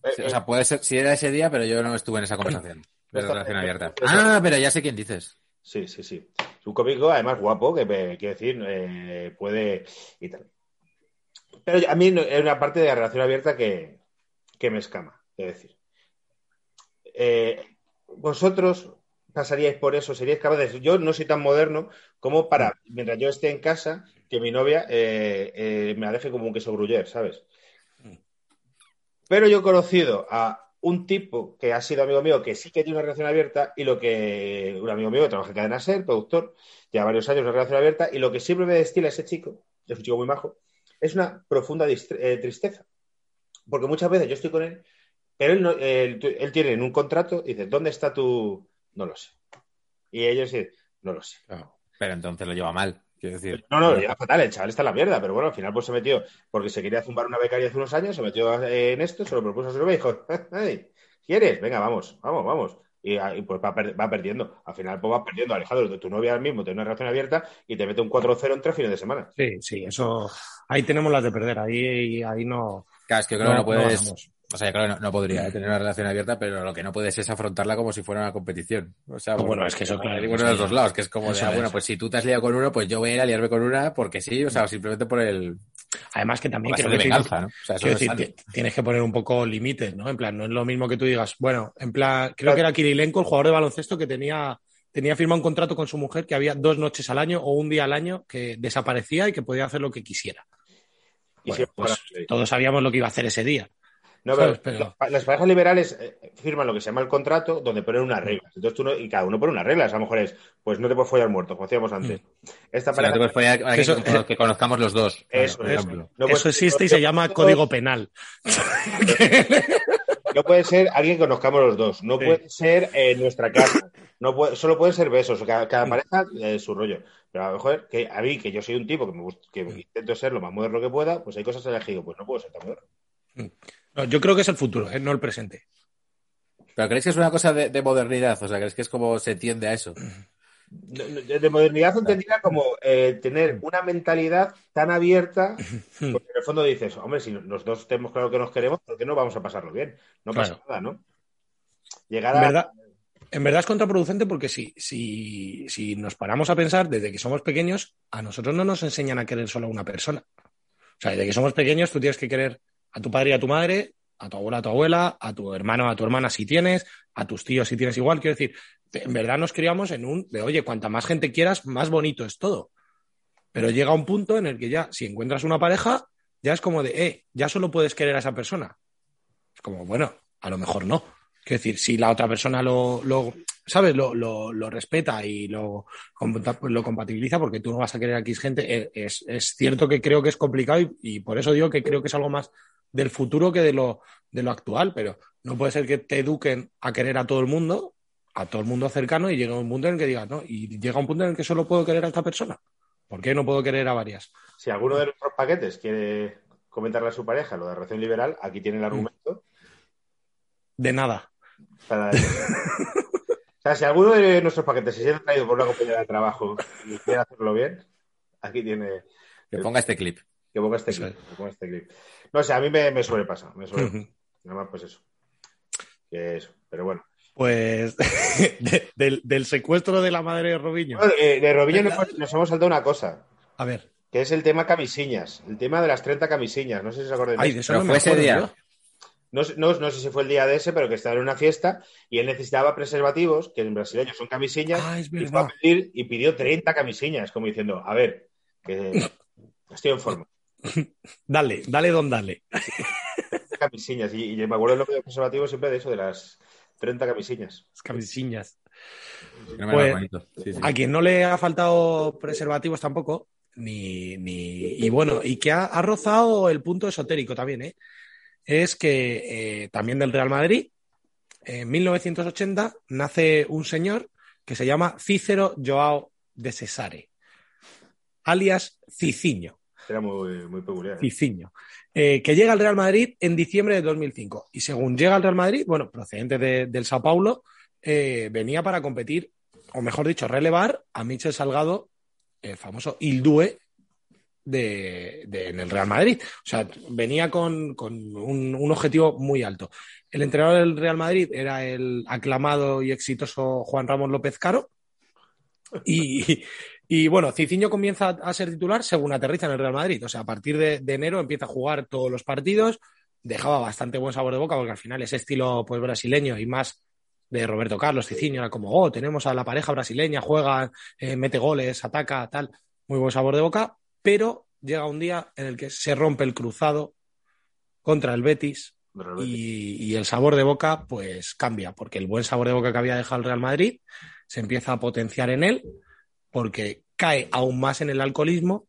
eh, Sí, o sea, puede ser, si era ese día, pero yo no estuve en esa conversación de relación abierta. Ah, pero ya sé quién dices. Sí, sí, sí. Es un cómico, además guapo, que quiero decir, eh, puede y tal. Pero a mí es una parte de la relación abierta que, que me escama, es decir. Eh, vosotros pasaríais por eso, seríais capaces. Yo no soy tan moderno como para, mientras yo esté en casa, que mi novia eh, eh, me la deje como un queso gruyer, ¿sabes? Pero yo he conocido a un tipo que ha sido amigo mío que sí que tiene una relación abierta y lo que un amigo mío que trabaja en cadena ser, productor, lleva varios años una relación abierta y lo que siempre me destila ese chico, es un chico muy majo, es una profunda eh, tristeza. Porque muchas veces yo estoy con él, pero él, no- él, él tiene en un contrato y dice, ¿dónde está tu...? No lo sé. Y ellos dicen, no lo sé. Pero entonces lo lleva mal, quiero decir. No, no, ya fatal, el chaval está en la mierda, pero bueno, al final pues se metió, porque se quería zumbar una becaria hace unos años, se metió en esto, se lo propuso a su novia y dijo, "Ay, ¿quieres? Venga, vamos, vamos, vamos. Y, y, pues va, per- va perdiendo. Al final pues va perdiendo, Alejandro, de tu novia ahora mismo tiene una relación abierta y te mete un 4-0 en tres fines de semana. Sí, sí, eso. Ahí tenemos las de perder. Ahí, ahí no. Claro, es que creo que no puedes. O sea, que no, no podría eh, tener una relación abierta, pero lo que no puedes es afrontarla como si fuera una competición. O sea, bueno, es que eso, claro, eso de los dos lados, que es como de, ah, bueno, es. pues si tú te has liado con uno, pues yo voy a ir a liarme con una porque sí, o sea, simplemente por el. Además que también creo que venganza, ¿no? O sea, eso Quiero no es decir, tienes que poner un poco límites, ¿no? En plan, no es lo mismo que tú digas, bueno, en plan, creo que era Kirilenko, el jugador de baloncesto, que tenía, tenía firmado un contrato con su mujer que había dos noches al año o un día al año que desaparecía y que podía hacer lo que quisiera. Y Bueno, si- pues todos sabíamos lo que iba a hacer ese día. No, pero, las pa- las parejas liberales eh, firman lo que se llama el contrato, donde ponen unas reglas. Entonces tú no- y cada uno pone unas reglas. A lo mejor es, pues no te puedes follar muerto, como hacíamos antes. Esta O sea, no pareja te puedes follar a Eso- que, que conozcamos los dos. Eso, por eso. no puedes- Eso existe y se llama código penal. No puede ser alguien que conozcamos los dos. No Sí. puede ser nuestra casa. no puede- solo pueden ser besos. Cada, cada pareja eh, su rollo. Pero a lo mejor, que a mí, que yo soy un tipo que, me que intento ser lo más moderno que pueda, pues hay cosas en las que digo, pues no puedo ser tan moderno. No, yo creo que es el futuro, ¿eh? no el presente. ¿Pero creéis que es una cosa de, de modernidad? O sea, ¿crees que es como se tiende a eso? De, de- de modernidad entendería como eh, tener una mentalidad tan abierta, porque en el fondo dices, hombre, si los dos tenemos claro que nos queremos, ¿por qué no vamos a pasarlo bien? No pasa Claro. nada, ¿no? Llegar En a... verdad, en verdad es contraproducente porque si, si, si nos paramos a pensar, desde que somos pequeños, a nosotros no nos enseñan a querer solo a una persona. O sea, desde que somos pequeños, tú tienes que querer a tu padre y a tu madre, a tu abuela, a tu abuela, a tu hermano, a tu hermana si tienes, a tus tíos si tienes igual. Quiero decir, en verdad nos criamos en un de, oye, cuanta más gente quieras, más bonito es todo. Pero llega un punto en el que ya, si encuentras una pareja, ya es como de, eh, ya solo puedes querer a esa persona. Es como, bueno, a lo mejor no. Quiero decir, si la otra persona lo, lo ¿sabes? Lo, lo, respeta y lo, lo compatibiliza, porque tú no vas a querer a X gente, eh, es, es cierto que creo que es complicado y, y por eso digo que creo que es algo más del futuro que de lo, de lo actual, pero no puede ser que te eduquen a querer a todo el mundo, a todo el mundo cercano y llega un punto en el que digas, no, y llega un punto en el que solo puedo querer a esta persona. ¿Por qué no puedo querer a varias? Si alguno de nuestros paquetes quiere comentarle a su pareja lo de relación liberal, aquí tiene Mm. el argumento. De nada. para- o sea, si alguno de nuestros paquetes se siente traído por una compañera de trabajo y quiere hacerlo bien, aquí tiene Que ponga este clip. que ponga este clip. que ponga este clip. No sé, a mí me, me sobrepasa. Me sobrepasa. Nada más, pues eso. Que eso. Pero bueno. Pues de- del, del secuestro de la madre de Robiño. Bueno, eh, de Robinho nos, nos hemos saltado una cosa, A ver, que es el tema camisiñas. El tema de las 30 camisiñas. No sé si os acordáis. ay, de eso Pero no fue ese día. yo. No, sé- no, no sé si fue el día de ese, pero que estaba en una fiesta y él necesitaba preservativos, que en brasileño son camisillas, Ah, es y fue a verdad. pedir y pidió 30 camisillas, como diciendo, a ver, que estoy en forma. Dale, dale, don, dale. Camisillas. Y, y me acuerdo lo de preservativos siempre de eso, de las 30 camisillas. Las camisillas. Pues. Sí, sí. A quien no le ha faltado preservativos tampoco, ni, ni y bueno, y que ha, ha rozado el punto esotérico también, ¿eh? es que eh, también del Real Madrid, en 1980 nace un señor que se llama Cícero Joao de Cesare, alias Ciciño. Era muy, peculiar. ¿eh? Eh, que llega al Real Madrid en diciembre de 2005. Y según llega al Real Madrid, bueno, procedente de- del Sao Paulo, eh, venía para competir, o mejor dicho, relevar a Michel Salgado, el famoso Ildue de, de- en el Real Madrid. O sea, venía con, con un, un objetivo muy alto. El entrenador del Real Madrid era el aclamado y exitoso Juan Ramón López Caro. Y, y bueno, Cicinho comienza a ser titular según aterriza en el Real Madrid. O sea, a partir de, de enero empieza a jugar todos los partidos. Dejaba bastante buen sabor de boca porque al final ese estilo pues brasileño y más de Roberto Carlos Cicinho era como, oh, tenemos a la pareja brasileña, juega, eh, mete goles, ataca, tal. Muy buen sabor de boca. Pero llega un día en el que se rompe el cruzado contra el Betis y, y el sabor de boca pues cambia, porque el buen sabor de boca que había dejado el Real Madrid se empieza a potenciar en él, porque cae aún más en el alcoholismo,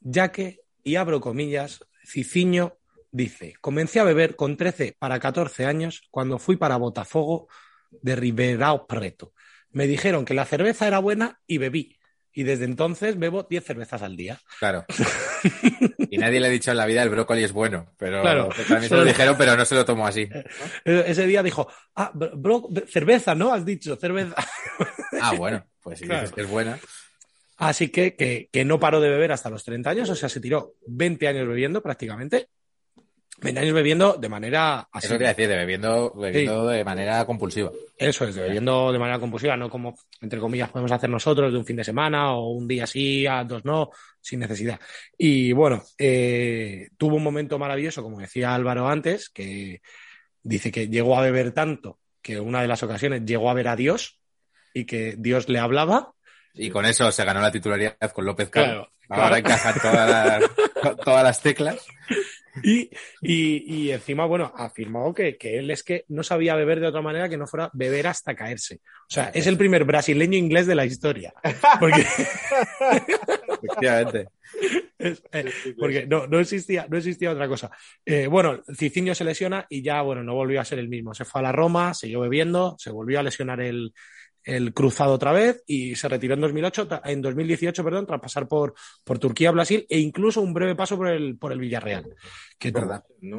ya que, y abro comillas, Ciciño dice, comencé a beber con 13 para 14 años cuando fui para Botafogo de Ribeirão Preto. Me dijeron que la cerveza era buena y bebí. Y desde entonces bebo 10 cervezas al día. Claro. Y nadie le ha dicho en la vida el brócoli es bueno, pero Claro. también se lo dijeron, pero no se lo tomó así. E- Ese día dijo, ah, bro- bro- cerveza, ¿no? Has dicho, cerveza. Ah, bueno, pues si Claro. dices que es buena. Así que, que, que no paró de beber hasta los 30 años, o sea, se tiró 20 años bebiendo prácticamente. 20 años bebiendo de manera así. Eso te iba a decir, de bebiendo, bebiendo de manera compulsiva. Eso es, de bebiendo de manera compulsiva, no como, entre comillas, podemos hacer nosotros de un fin de semana o un día sí, a dos no, sin necesidad. Y bueno, eh, tuvo un momento maravilloso, como decía Álvaro antes, que dice que llegó a beber tanto que una de las ocasiones llegó a ver a Dios y que Dios le hablaba. Y con eso se ganó la titularidad con López Caro. Claro, Ahora claro. encajan todas las, todas las teclas. Y, y, y encima, bueno, afirmó que, que él es que no sabía beber de otra manera que no fuera beber hasta caerse. O sea, es el primer brasileño inglés de la historia. Porque, Efectivamente. es- eh, porque no, no, existía, no existía otra cosa. Eh, bueno, Cicinho se lesiona y ya, bueno, no volvió a ser el mismo. Se fue a la Roma, siguió bebiendo, se volvió a lesionar el, el cruzado otra vez y se retiró en 2008, ta- en 2018, perdón, tras pasar por, por Turquía, Brasil e incluso un breve paso por el, por el Villarreal. Que. ¿Verdad? No.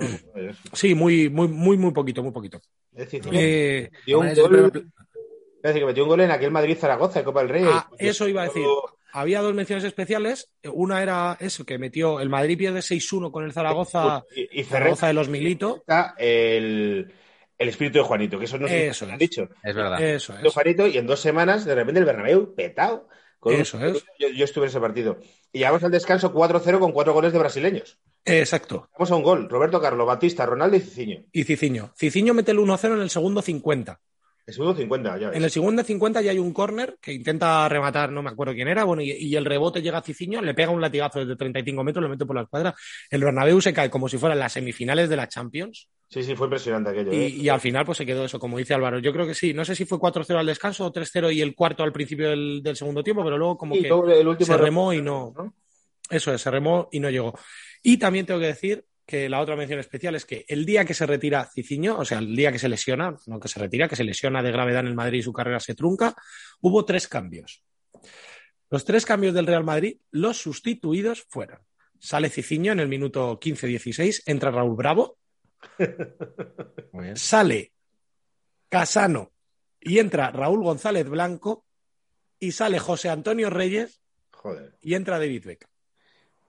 Sí, muy, muy, muy, muy poquito, muy poquito. Es decir, Eh, metió un Además, gol, siempre- es decir, que metió un gol en aquel Madrid-Zaragoza de Copa del Rey. Ah, eso iba a decir. había dos menciones especiales. Una era eso, que metió el Madrid pierde 6-1 con el Zaragoza, Y, y Zaragoza de los Milito. está el, el espíritu de Juanito, que eso no Eso lo han es. dicho. Es verdad. Eso es. Juanito, y en dos semanas, de repente, el Bernabéu petado. Con un- Eso es. Yo, yo estuve en ese partido. Y llegamos al descanso 4-0 con cuatro goles de brasileños. Exacto. Vamos a un gol. Roberto Carlos, Batista, Ronaldo y Cicinho. Y Ciciño. Ciciño mete el 1-0 en el segundo 50. El segundo 50, ya ves. En el segundo 50 ya hay un córner que intenta rematar, no me acuerdo quién era, bueno, y, y el rebote llega a Ciciño, le pega un latigazo desde 35 metros, lo mete por la escuadra. El Bernabéu se cae como si fueran las semifinales de la Champions. Sí, sí, fue impresionante aquello. Y, ¿eh? y al final, pues se quedó eso, como dice Álvaro. Yo creo que sí. No sé si fue 4-0 al descanso o 3-0 y el cuarto al principio del, del segundo tiempo, pero luego como que luego el último se remó y no. ¿no? Eso es, se remó y no llegó. Y también tengo que decir que la otra mención especial es que el día que se retira Ciciño, o sea, el día que se lesiona, no que se retira, que se lesiona de gravedad en el Madrid y su carrera se trunca, hubo tres cambios. Los tres cambios del Real Madrid, los sustituidos fueron. Sale Ciciño en el minuto 15-16, entra Raúl Bravo, Muy bien. sale Casano y entra Raúl González Blanco y sale José Antonio Reyes Joder. y entra David Beck.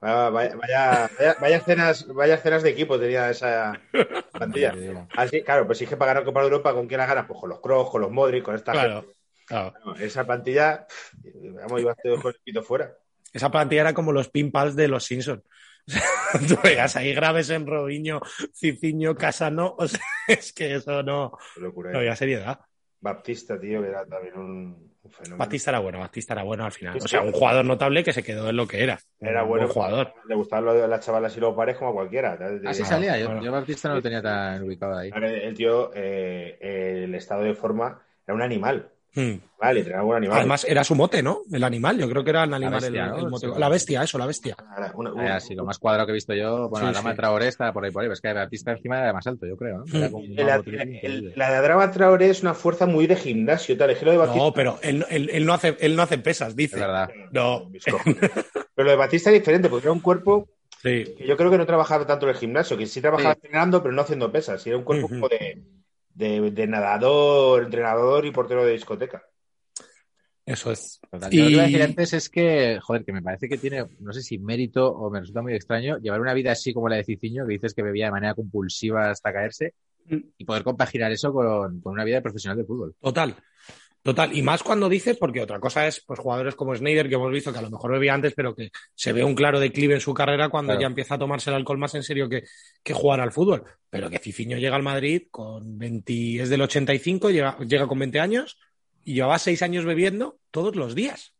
Ah, Vaya, vaya, vaya, vaya escenas, vaya escenas de equipo tenía esa plantilla. Así, claro, pues si es que para ganar Copa de Europa, ¿con quién la ganas? Pues con los Kroos, con los Modric, con esta Claro, gente. claro. Bueno, Esa plantilla, vamos, ibas con el pito fuera. Esa plantilla era como los pinpals de los Simpsons. Tú veas ahí graves en Robinho, Ciciño, Casano. O sea, es que eso no, Qué locura. no ¿eh? había seriedad. Baptista, tío, que era también un, un fenómeno. Batista era bueno, Batista era bueno al final. O sea, un jugador notable que se quedó en lo que era. Era Un bueno. buen jugador. Le gustaban lo de las chavalas y los pares como a cualquiera. Así Ah, salía. Yo, bueno. yo Baptista no lo tenía tan ubicado ahí. Ahora, El tío, eh, el estado de forma era un animal. Hmm. Vale, entrenaba un animal. Además, era su mote, ¿no? El animal. Yo creo que era el animal. bestia, el- ¿no? el mote. Sí. La bestia, eso, la bestia. Una- una- así, lo más cuadrado que he visto yo. Bueno, Sí, la Dama sí. Traoré está por ahí, por ahí. pero Es que Baptista encima era más alto, yo creo. ¿no? Era Mm. como un el- la de Adrama Traoré es una fuerza muy de gimnasio, tal. De Batista. No, pero él, él- él no hace, él no hace pesas, Es dice. verdad. No. Pero lo de Batista es diferente, porque era un cuerpo Sí. que yo creo que no trabajaba tanto en el gimnasio, que sí trabajaba Sí. entrenando, pero no haciendo pesas. Y era un cuerpo Ujú. como de, de, de nadador, entrenador y portero de discoteca. Eso es. Lo que iba a decir antes es que, joder, que me parece que tiene, no sé si mérito o me resulta muy extraño, llevar una vida así como la de Ciciño, que dices que bebía de manera compulsiva hasta caerse, Mm. y poder compaginar eso con, con una vida de profesional de fútbol. Total. Total. Y más cuando dice, porque otra cosa es, pues, jugadores como Snyder, que hemos visto que a lo mejor bebía antes, pero que se ve un claro declive en su carrera cuando Claro. ya empieza a tomarse el alcohol más en serio que, que jugar al fútbol. Pero que Cifiño llega al Madrid con 20, es del 85, llega, llega con 20 años y llevaba 6 años bebiendo todos los días.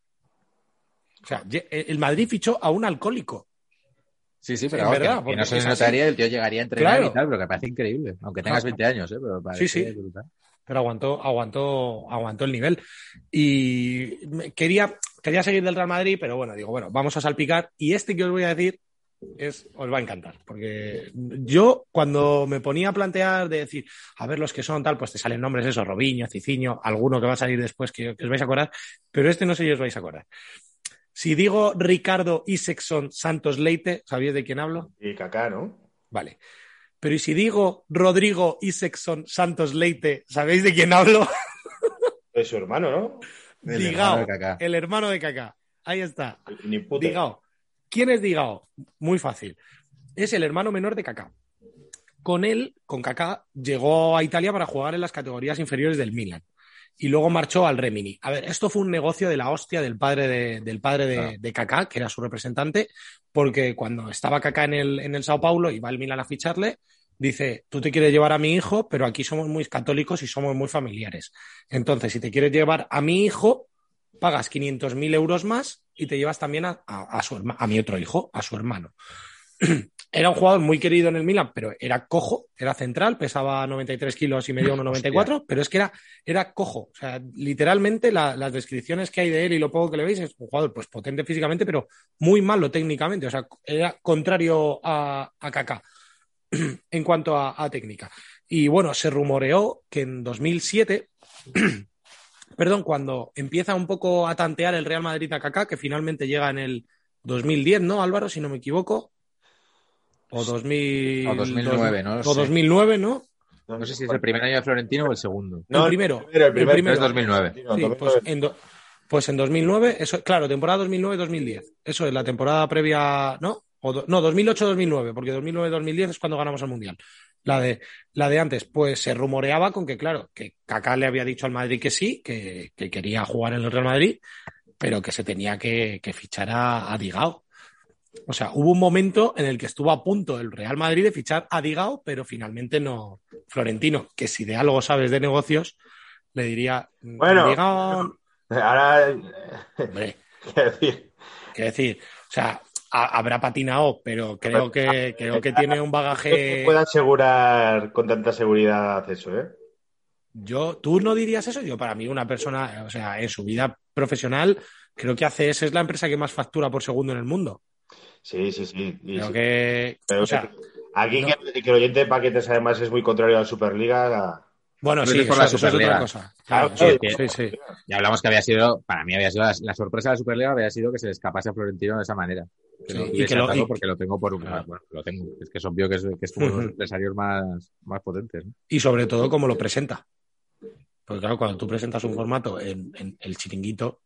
O sea, lle- el Madrid fichó a un alcohólico. Sí, sí, pero que- verdad, que, porque no se notaría, el tío llegaría a entrenar Claro. y tal, pero que parece increíble, aunque tengas 20 años, ¿eh? Pero parece Sí, sí. brutal. Pero aguantó, aguantó, aguantó el nivel. Y quería, quería seguir del Real Madrid, pero bueno, digo, bueno, vamos a salpicar. Y este que os voy a decir es, os va a encantar, porque yo cuando me ponía a plantear de decir, a ver los que son tal, pues te salen nombres esos, Robinho, Ciciño, alguno que va a salir después que, que os vais a acordar, pero este no sé si os vais a acordar. Si digo Ricardo Isexon Santos Leite, ¿sabéis de quién hablo? Y Kaká, ¿no? Vale. Pero ¿y si digo Rodrigo Isexon Santos Leite, ¿sabéis de quién hablo? Es su hermano, ¿no? El Digao, hermano de Kaká. el hermano de Kaká. Ahí está. Digao. ¿Quién es Digao? Muy fácil. Es el hermano menor de Kaká. Con él, con Kaká, llegó a Italia para jugar en las categorías inferiores del Milan. Y luego marchó al Remini. A ver, esto fue un negocio de la hostia del padre de, del padre de, de Kaká, que era su representante, porque cuando estaba Kaká en el, en el Sao Paulo y va el Milan a ficharle, dice, tú te quieres llevar a mi hijo, pero aquí somos muy católicos y somos muy familiares. Entonces, si te quieres llevar a mi hijo, pagas 500.000 euros más y te llevas también a, a- a su a mi otro hijo, a su hermano. Era un jugador muy querido en el Milan, pero era cojo, era central, pesaba 93 kilos y medía 1,94, pero es que era, era cojo. O sea, literalmente la- las descripciones que hay de él y lo poco que le veis es un jugador pues potente físicamente, pero muy malo técnicamente. O sea, era contrario a, a Kaká en cuanto a, a técnica. Y bueno, se rumoreó que en 2007 perdón, cuando empieza un poco a tantear el Real Madrid a Kaká, que finalmente llega en el 2010, ¿no, Álvaro? Si no me equivoco. O 2000, O 2009, ¿no? O Sí. 2009, ¿no? No sé si es el primer año de Florentino o el segundo. el primero. el El primero, primero. Es 2009. Sí, Sí, 2009. pues en, do- pues en 2009, eso, claro, temporada 2009-2010. Eso es la temporada previa, ¿no? O do- no, 2008-2009, porque 2009-2010 es cuando ganamos el Mundial. La de, la de antes, pues se rumoreaba con que, claro, que Kaká le había dicho al Madrid que sí, que, que quería jugar en el Real Madrid, pero que se tenía que, que fichar a, a Digao. O sea, hubo un momento en el que estuvo a punto el Real Madrid de fichar a Digao, pero finalmente no. Florentino, que si de algo sabes de negocios, le diría. Bueno. Digao, Ahora, hombre, quiero decir, quiero decir, o sea, ha- habrá patinado, pero creo que, creo que tiene un no bagaje. te puedo asegurar con tanta seguridad eso, ¿eh? Yo, tú no dirías eso. Yo, para mí, una persona, o sea, en su vida profesional, creo que ACS es la empresa que más factura por segundo en el mundo. Sí, sí, sí. y Creo sí. que, Pero o sea, aquí no. que, que el oyente de paquetes además es muy contrario a la Superliga. la- bueno, sí, es por la eso es Superliga. otra cosa. Claro, sí, sí, sí. Y hablamos que había sido, para mí había sido la, la sorpresa de la Superliga había sido que se le escapase a Florentino de esa manera. Y que lo- y- porque lo tengo por un, Claro. bueno, lo tengo. Es que es obvio que es, que es uno de los empresarios más, más potentes. ¿no? Y sobre todo, cómo lo presenta. Porque claro, cuando tú presentas un formato en, en el chiringuito,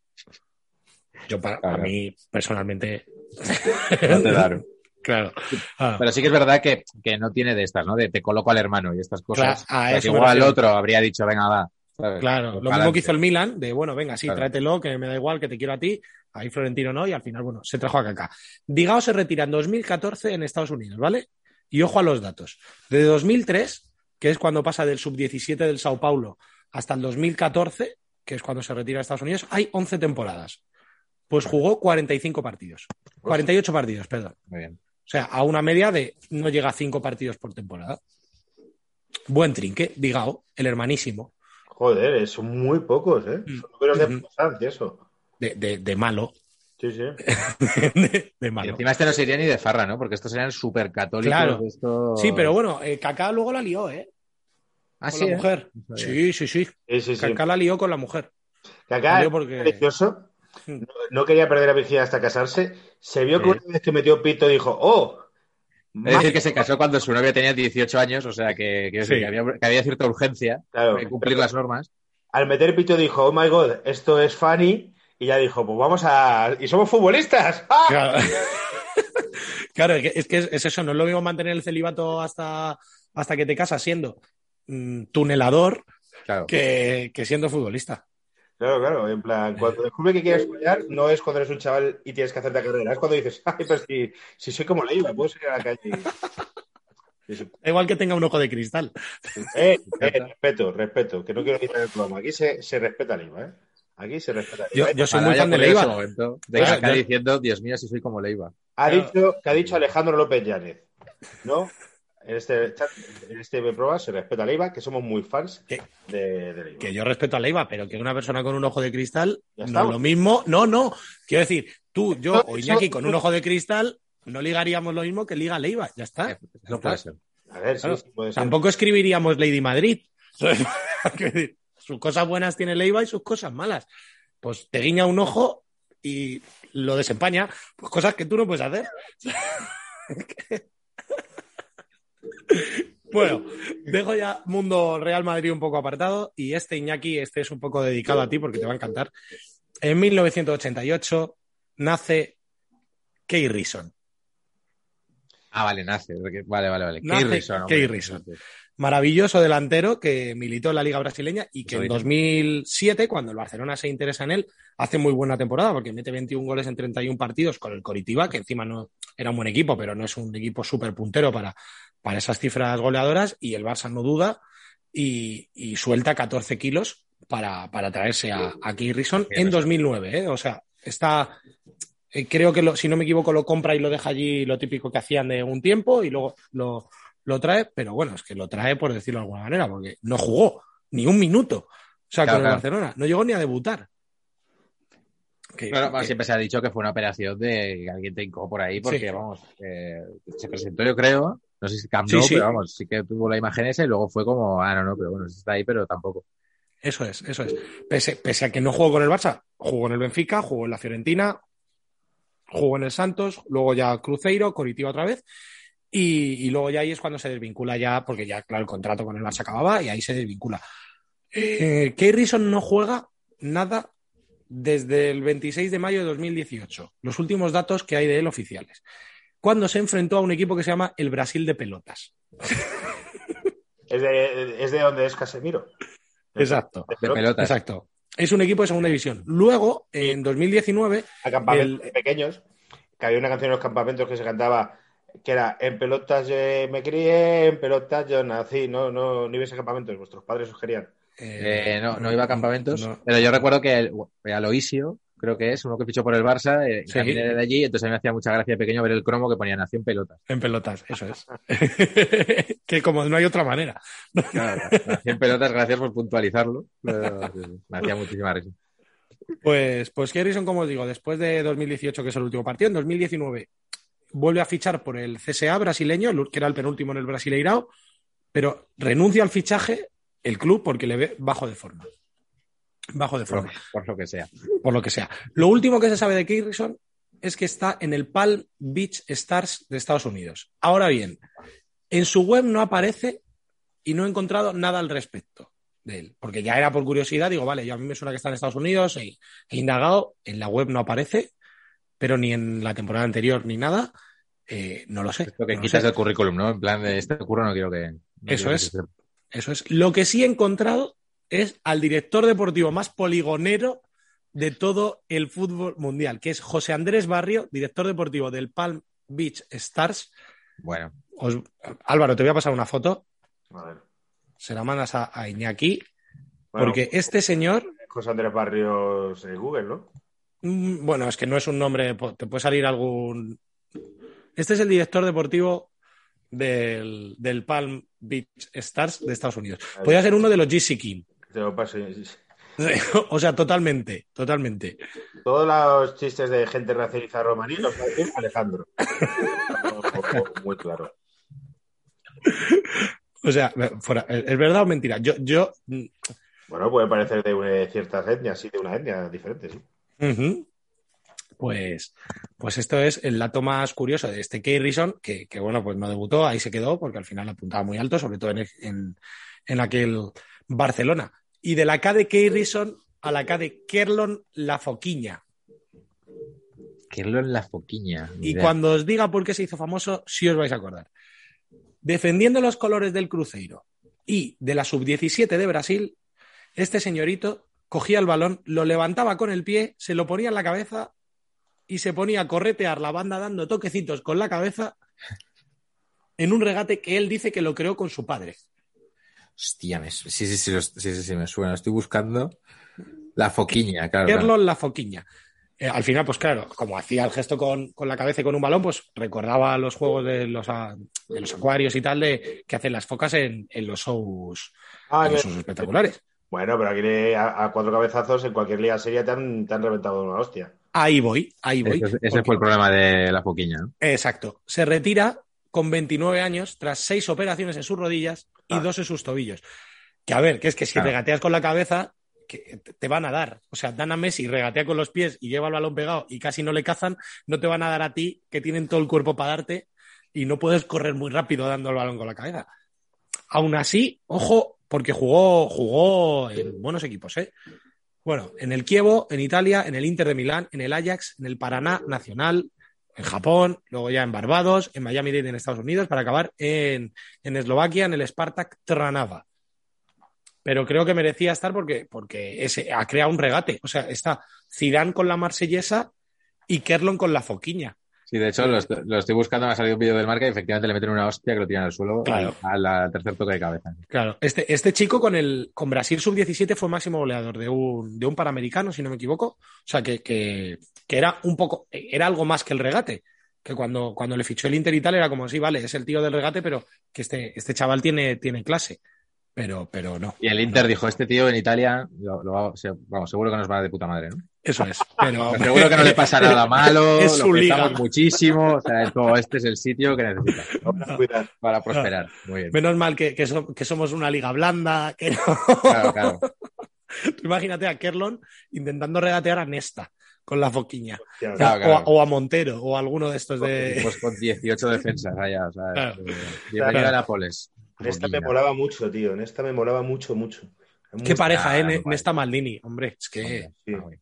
yo para, Claro. a mí personalmente. Claro. claro. Ah, Pero sí que es verdad que, que no tiene de estas, ¿no? De te coloco al hermano y estas cosas. Claro, igual al otro habría dicho, venga, va. ¿sabes? Claro, Pues lo mismo que hizo el Milan, de bueno, venga, sí, Claro. tráetelo, que me da igual, que te quiero a ti. Ahí Florentino no, y al final, bueno, se trajo a Kaká. Digao se retira en 2014 en Estados Unidos, ¿vale? Y ojo a los datos. De 2003, que es cuando pasa del sub-17 del Sao Paulo, hasta el 2014, que es cuando se retira a Estados Unidos, hay 11 temporadas. Pues jugó 45 partidos. 48 partidos, perdón. Muy bien. O sea, a una media de no llega a 5 partidos por temporada. Buen trinque, Digao, el hermanísimo. Joder, eh, son muy pocos, ¿eh? Mm. Son números de Ujú. importancia, eso. De, de- de malo. Sí, sí. de, de Y malo. encima este no sería ni de farra, ¿no? Porque estos serían súper católicos. Claro. Esto... Sí, pero bueno, eh, Kaká luego la lió, ¿eh? Ah, Con sí, la ¿eh? mujer. Sí, sí, sí. Sí, sí, sí. Kaká la lió con la mujer. Es porque- precioso. No, no quería perder la virginidad hasta casarse. Se vio que Sí. una vez que metió pito dijo, ¡oh! Es decir, que se casó cuando su novia tenía 18 años, o sea que, Sí. había, que había cierta urgencia Claro. de cumplir las normas. Al meter pito dijo, oh my god, esto es funny. Y ya dijo, pues vamos a... ¡Y somos futbolistas! ¡Ah! Claro, Claro, es que, es eso, no es lo mismo mantener el celibato hasta, hasta que te casas siendo mm, tunelador Claro. que, que siendo futbolista. Claro, claro, en plan, cuando descubre que quieres follar, no es cuando eres un chaval y tienes que hacerte carrera, es cuando dices, ay, pero si, si soy como Leiva, puedo salir a la calle. igual que tenga un ojo de cristal. Eh, eh, respeto, respeto, que no quiero quitar el programa. Aquí se, se respeta Leiva, ¿eh? Aquí se respeta Yo, Leiva. yo soy Ahora muy fan de Leiva. momento de Claro, Kaká yo- diciendo, Dios mío, si soy como Leiva. Ha Claro. dicho, que ha dicho Alejandro López Llanes, ¿no? En este chat, en este programa se respeta a Leiva, que somos muy fans Que- de, de Leiva. Que yo respeto a Leiva, pero que una persona con un ojo de cristal no es lo mismo. No, no. Quiero decir, tú, yo No, o eso- Iñaki con un ojo de cristal no ligaríamos lo mismo que liga Leiva. Ya está. Eh, Eso puede ser. A ver, sí, Claro. sí, puede ser. Tampoco escribiríamos Lady Madrid. Sus cosas buenas tiene Leiva y sus cosas malas. Pues te guiña un ojo y lo desempaña. Pues cosas que tú no puedes hacer. bueno, dejo ya Mundo Real Madrid un poco apartado y este Iñaki, este es un poco dedicado a ti porque te va a encantar. En 1988 nace Kay Rison. Ah, vale, nace. Vale, vale, vale. Nace Kay Rison, Kay. Rison. maravilloso delantero que militó en la Liga Brasileña y que en dice. 2007, cuando el Barcelona se interesa en él, hace muy buena temporada porque mete 21 goles en 31 partidos con el Coritiba, que encima no era un buen equipo, pero no es un equipo súper puntero para, para esas cifras goleadoras y el Barça no duda y, y suelta 14 kilos para, para traerse a, a Key Rison en 2009. ¿eh? O sea, está... eh, Creo que, lo- si no me equivoco, lo compra y lo deja allí, lo típico que hacían de un tiempo, y luego lo, lo trae, pero bueno, es que lo trae por decirlo de alguna manera, porque no jugó ni un minuto. O sea, Claro, con el claro. Barcelona, no llegó ni a debutar. Que- bueno, que- siempre se ha dicho que fue una operación de que alguien te hincó por ahí, porque Sí. vamos, eh, se presentó yo creo, no sé si Camp Sí, Nou, sí. pero vamos, sí que tuvo la imagen esa y luego fue como, ah, no, no, pero bueno, está ahí, pero tampoco. Eso es, eso es. Pese, pese a que no jugó con el Barça, jugó en el Benfica, jugó en la Fiorentina, jugó en el Santos, luego ya Cruzeiro, Coritiba otra vez. Y, y luego ya ahí es cuando se desvincula ya, porque ya, claro, el contrato con el Barça acababa y ahí se desvincula. Eh, Kay Rison no juega nada desde el 26 de mayo de 2018. Los últimos datos que hay de él oficiales. Cuando se enfrentó a un equipo que se llama el Brasil de Pelotas. Es de, es de donde es Casemiro. Exacto. De pelotas. Exacto. Es un equipo de segunda división. Luego, en 2019, A campamentos El- pequeños, que había una canción en los campamentos que se cantaba que era en pelotas yo me crié, en pelotas yo nací. No, no, no ibas a campamentos, vuestros padres sugerían. Eh, no, no iba a campamentos, no. pero yo recuerdo que el, Aloisio, creo que es uno que fichó por el Barça, eh, Sí. también era de allí, entonces a mí me hacía mucha gracia de pequeño ver el cromo que ponía Nación Pelotas. En pelotas, eso es. que como no hay otra manera. Claro, Nación Pelotas, gracias por puntualizarlo. me hacía muchísima risa. Pues, pues Harrison, como os digo, después de 2018, que es el último partido, en 2019 vuelve a fichar por el CSA brasileño, que era el penúltimo en el Brasileirao, pero renuncia al fichaje el club porque le ve bajo de forma. Bajo de forma, por lo que sea. por lo que sea. Lo último que se sabe de Harrison es que está en el Palm Beach Stars de Estados Unidos. Ahora bien, en su web no aparece y no he encontrado nada al respecto de él, porque ya era por curiosidad, digo, vale, yo a mí me suena que está en Estados Unidos, he, he indagado, en la web no aparece, pero ni en la temporada anterior ni nada, eh, no lo sé. Lo que no quitas del currículum, ¿no? En plan de este curro no quiero que. no Eso quiero que es. sepa. Eso es. Lo que sí he encontrado es al director deportivo más poligonero de todo el fútbol mundial, que es José Andrés Barrio, director deportivo del Palm Beach Stars. Bueno, Os- Álvaro, te voy a pasar una foto, A ver. se la mandas a, a Iñaki, Bueno, porque este señor José Andrés Barrios en Google, ¿no? Mm, Bueno, es que no es un nombre, te puede salir algún. Este es el director deportivo del, del Palm Beach Stars de Estados Unidos. Podría ser uno de los GC King. Te lo paso. O sea, totalmente, totalmente. Todos los chistes de gente racializada romaní los va a decir Alejandro. Muy claro. O sea, fuera, ¿es verdad o mentira? Yo, yo, Bueno, puede parecer de una- ciertas etnias, sí, de una etnia diferente, sí. pues, pues esto es el dato más curioso de este Kay Rison, que, que, bueno, pues no debutó, ahí se quedó, porque al final apuntaba muy alto, sobre todo en, en, en aquel Barcelona. Y de la K de Kay Rison a la K de Kerlon La Foquiña. en la foquiña. Y idea. cuando os diga por qué se hizo famoso, sí os vais a acordar. Defendiendo los colores del Cruzeiro y de la sub-17 de Brasil, este señorito cogía el balón, lo levantaba con el pie, se lo ponía en la cabeza y se ponía a corretear la banda dando toquecitos con la cabeza en un regate que él dice que lo creó con su padre. Hostia, me, sí, sí, sí, los- sí, sí, sí, me suena. Estoy buscando la foquiña, claro. la foquiña. Eh, al final, pues claro, como hacía el gesto con, con la cabeza y con un balón, pues recordaba los juegos de los, a- de los acuarios y tal de que hacen las focas en, en los shows, Ah, en los que- shows espectaculares. Bueno, pero aquí a, a cuatro cabezazos en cualquier liga seria te han, te han reventado una hostia. Ahí voy, ahí voy. Ese, ese Porque- fue el problema de la foquiña, ¿no? Exacto. Se retira con 29 años tras seis operaciones en sus rodillas y Ah. dos en sus tobillos. Que a ver, que es que si Claro. regateas con la cabeza, que te- te van a dar. O sea, dan a Messi, regatea con los pies y lleva el balón pegado y casi no le cazan, no te van a dar a ti, que tienen todo el cuerpo para darte y no puedes correr muy rápido dando el balón con la cabeza. Aún así, ojo, porque jugó, jugó en buenos equipos, ¿eh? Bueno, en el Kievo, en Italia, en el Inter de Milán, en el Ajax, en el Paraná Nacional, en Japón, luego ya en Barbados, en Miami Dade en Estados Unidos, para acabar en, en Eslovaquia, en el Spartak Trnava. Pero creo que merecía estar porque, porque ese, ha creado un regate. O sea, está Zidane con la marsellesa y Kerlon con la foquiña. Sí, de hecho, lo, est- lo estoy buscando, me ha salido un vídeo del marca y efectivamente le meten una hostia que lo tiran al suelo Claro. al, al tercer toque de cabeza. Claro, este, este chico con el con Brasil sub-17 fue máximo goleador de un, de un panamericano, si no me equivoco. O sea, que, que, que era un poco, era algo más que el regate. Que cuando, cuando le fichó el Inter y tal, era como, sí, vale, es el tío del regate, pero que este, este chaval tiene, tiene clase. Pero, pero no. Y el Inter dijo, este tío en Italia, lo, lo vamos, seguro que nos va de puta madre, ¿no? Eso es. Pero, Seguro que no le pasa nada malo, Es lo su liga. petamos muchísimo, o sea, todo este es el sitio que necesita para prosperar. Muy bien. menos mal que, que, so- que somos una liga blanda, que no. Claro, claro. Tú imagínate a Kerlon intentando regatear a Nesta con la foquiña. O, Claro, claro. o a Montero o a alguno de estos de. Pues con 18 defensas allá, o sea, Claro. eh, bienvenido Claro. a Nápoles. En esta me molaba mucho, tío. En esta me molaba mucho, mucho. Qué muy- pareja, ¿eh? Nesta Maldini. Hombre, es que. Hombre, Sí. ah, güey.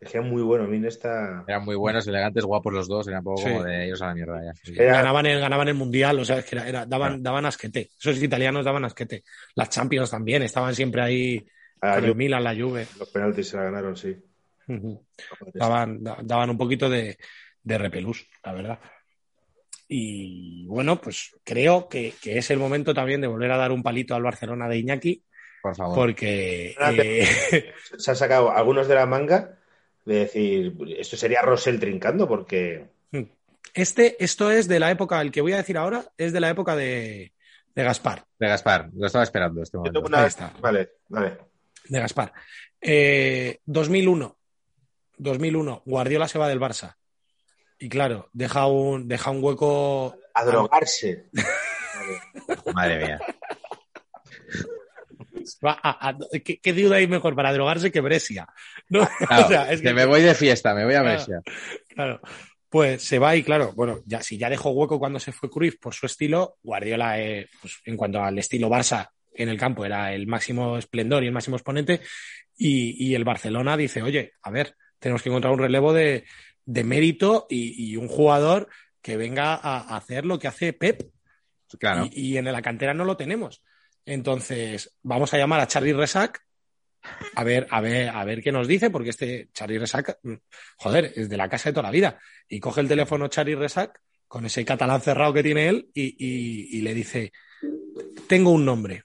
Es que era muy bueno. A mí en esta... Eran muy buenos, elegantes, guapos los dos, era un poco Sí. como de ellos a la mierda ya. Sí. Era- Ganaban el, ganaban el mundial, o sea, es que era, era- daban, daban asquete. Esos italianos daban asquete. Las Champions también, estaban siempre ahí Ah, con yo- el Milan, la Juve. Los penaltis se la ganaron, sí. Daban, da- daban un poquito de, de repelús, la verdad. Y bueno, pues creo que, que es el momento también de volver a dar un palito al Barcelona de Iñaki, Por favor. porque eh, Se han sacado algunos de la manga de decir, esto sería Rosell trincando porque... este, esto es de la época, el que voy a decir ahora, es de la época de, de Gaspar. De Gaspar, lo estaba esperando este Yo momento. tengo una- Ahí está. Vale, vale. De Gaspar. Eh, 2001. 2001. Guardiola se va del Barça. Y claro, deja un, deja un hueco. A drogarse. Madre mía. Va a- a- ¿qué, qué duda hay mejor para drogarse que Brescia? ¿No? Claro, O sea, es que que- me voy de fiesta, me voy a Claro. Brescia. Claro. Pues se va y claro, bueno, ya si ya dejó hueco cuando se fue Cruyff por su estilo, Guardiola, eh, pues, en cuanto al estilo Barça en el campo, era el máximo esplendor y el máximo exponente. Y, y el Barcelona dice, oye, a ver, tenemos que encontrar un relevo de, de mérito y, y un jugador que venga a, a hacer lo que hace Pep. Claro. Y, y en la cantera no lo tenemos. Entonces, vamos a llamar a Charlie Resac a ver, a ver, a ver qué nos dice, porque este Charlie Resac, mm, joder, es de la casa de toda la vida. Y coge el teléfono Charlie Resac con ese catalán cerrado que tiene él y, y- y le dice: Tengo un nombre.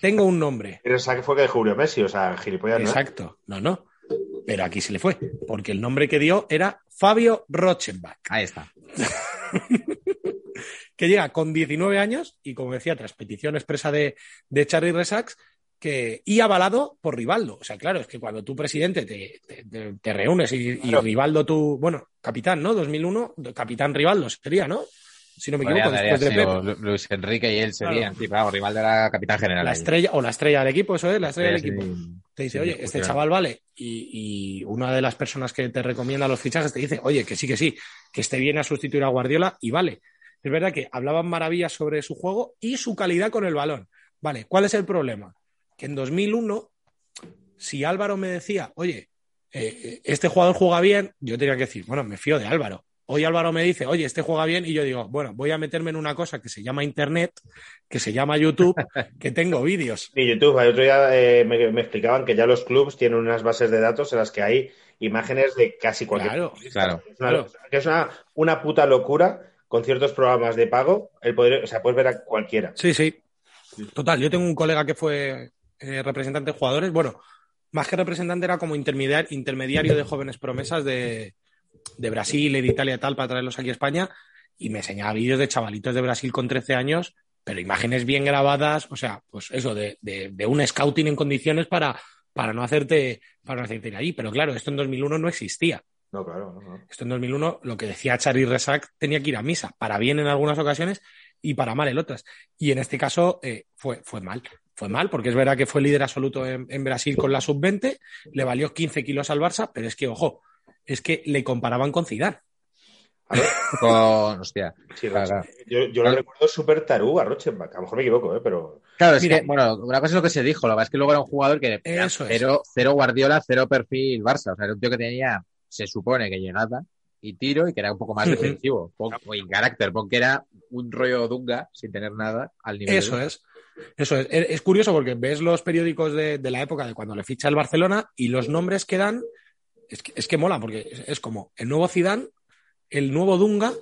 Tengo un nombre. Saque fue que de Julio Messi, o sea, gilipollas, ¿no? Exacto. No, no. Pero aquí se le fue, porque el nombre que dio era Fabio Rochenbach. Ahí está. que llega con 19 años y, como decía, tras petición expresa de, de Charlie Resax, que, y avalado por Rivaldo. O sea, claro, es que cuando tú, presidente, te, te- reúnes y, y. Rivaldo, tú, bueno, capitán, ¿no? 2001, capitán Rivaldo sería, ¿no? Si no me equivoco, después de Pep. Luis Enrique y él serían, Claro. rival de la capitán general. La ahí. estrella, o la estrella del equipo, eso es, la estrella del equipo. sí. Te dice, Sí, oye, este chaval vale. Y, y una de las personas que te recomienda los fichajes te dice, oye, que sí, que sí, que esté bien a sustituir a Guardiola y vale. Es verdad que hablaban maravillas sobre su juego y su calidad con el balón. Vale, ¿cuál es el problema? Que en 2001, si Álvaro me decía, oye, eh, este jugador juega bien, yo tenía que decir, bueno, me fío de Álvaro. Hoy Álvaro me dice, oye, este juega bien, y yo digo, bueno, voy a meterme en una cosa que se llama Internet, que se llama YouTube, que tengo vídeos. Y YouTube, el otro día eh, me, me explicaban que ya los clubs tienen unas bases de datos en las que hay imágenes de casi cualquier Claro, claro. Es una, Claro. que es una, una puta locura con ciertos programas de pago. El poder, o sea, puedes ver a cualquiera. Sí, sí. Total, yo tengo un colega que fue eh, representante de jugadores. Bueno, más que representante era como intermediar- intermediario de jóvenes promesas de, de Brasil y de Italia y tal para traerlos aquí a España. Y me enseñaba vídeos de chavalitos de Brasil con 13 años, pero imágenes bien grabadas. O sea, pues eso, de, de- de un scouting en condiciones para, para no hacerte para no hacerte ir allí. Pero claro, esto en 2001 no existía. No, claro, no, no. Esto en 2001, lo que decía Charlie Resac, tenía que ir a misa, para bien en algunas ocasiones y para mal en otras. Y en este caso eh, fue, fue mal. Fue mal, porque es verdad que fue líder absoluto en, en Brasil con la sub-20, le valió 15 kilos al Barça, pero es que, ojo, es que le comparaban con Zidane. A ver, Con, hostia. sí, Claro. Yo, yo lo recuerdo súper taruga, Rochenbach. A lo mejor me equivoco, ¿eh? pero Claro, es Mira. que, bueno, una cosa es lo que se dijo, lo que pasa es que luego era un jugador que era cero, cero Guardiola, cero perfil Barça. O sea, era un tío que tenía, se supone que llegada y tiro y que era un poco más defensivo. Pon, o en carácter, porque era un rollo Dunga sin tener nada al nivel Eso de es. Eso es. Es es curioso porque ves los periódicos de, de la época de cuando le ficha el Barcelona y los nombres que dan es que, es que mola porque es, es como el nuevo Zidane, el nuevo Dunga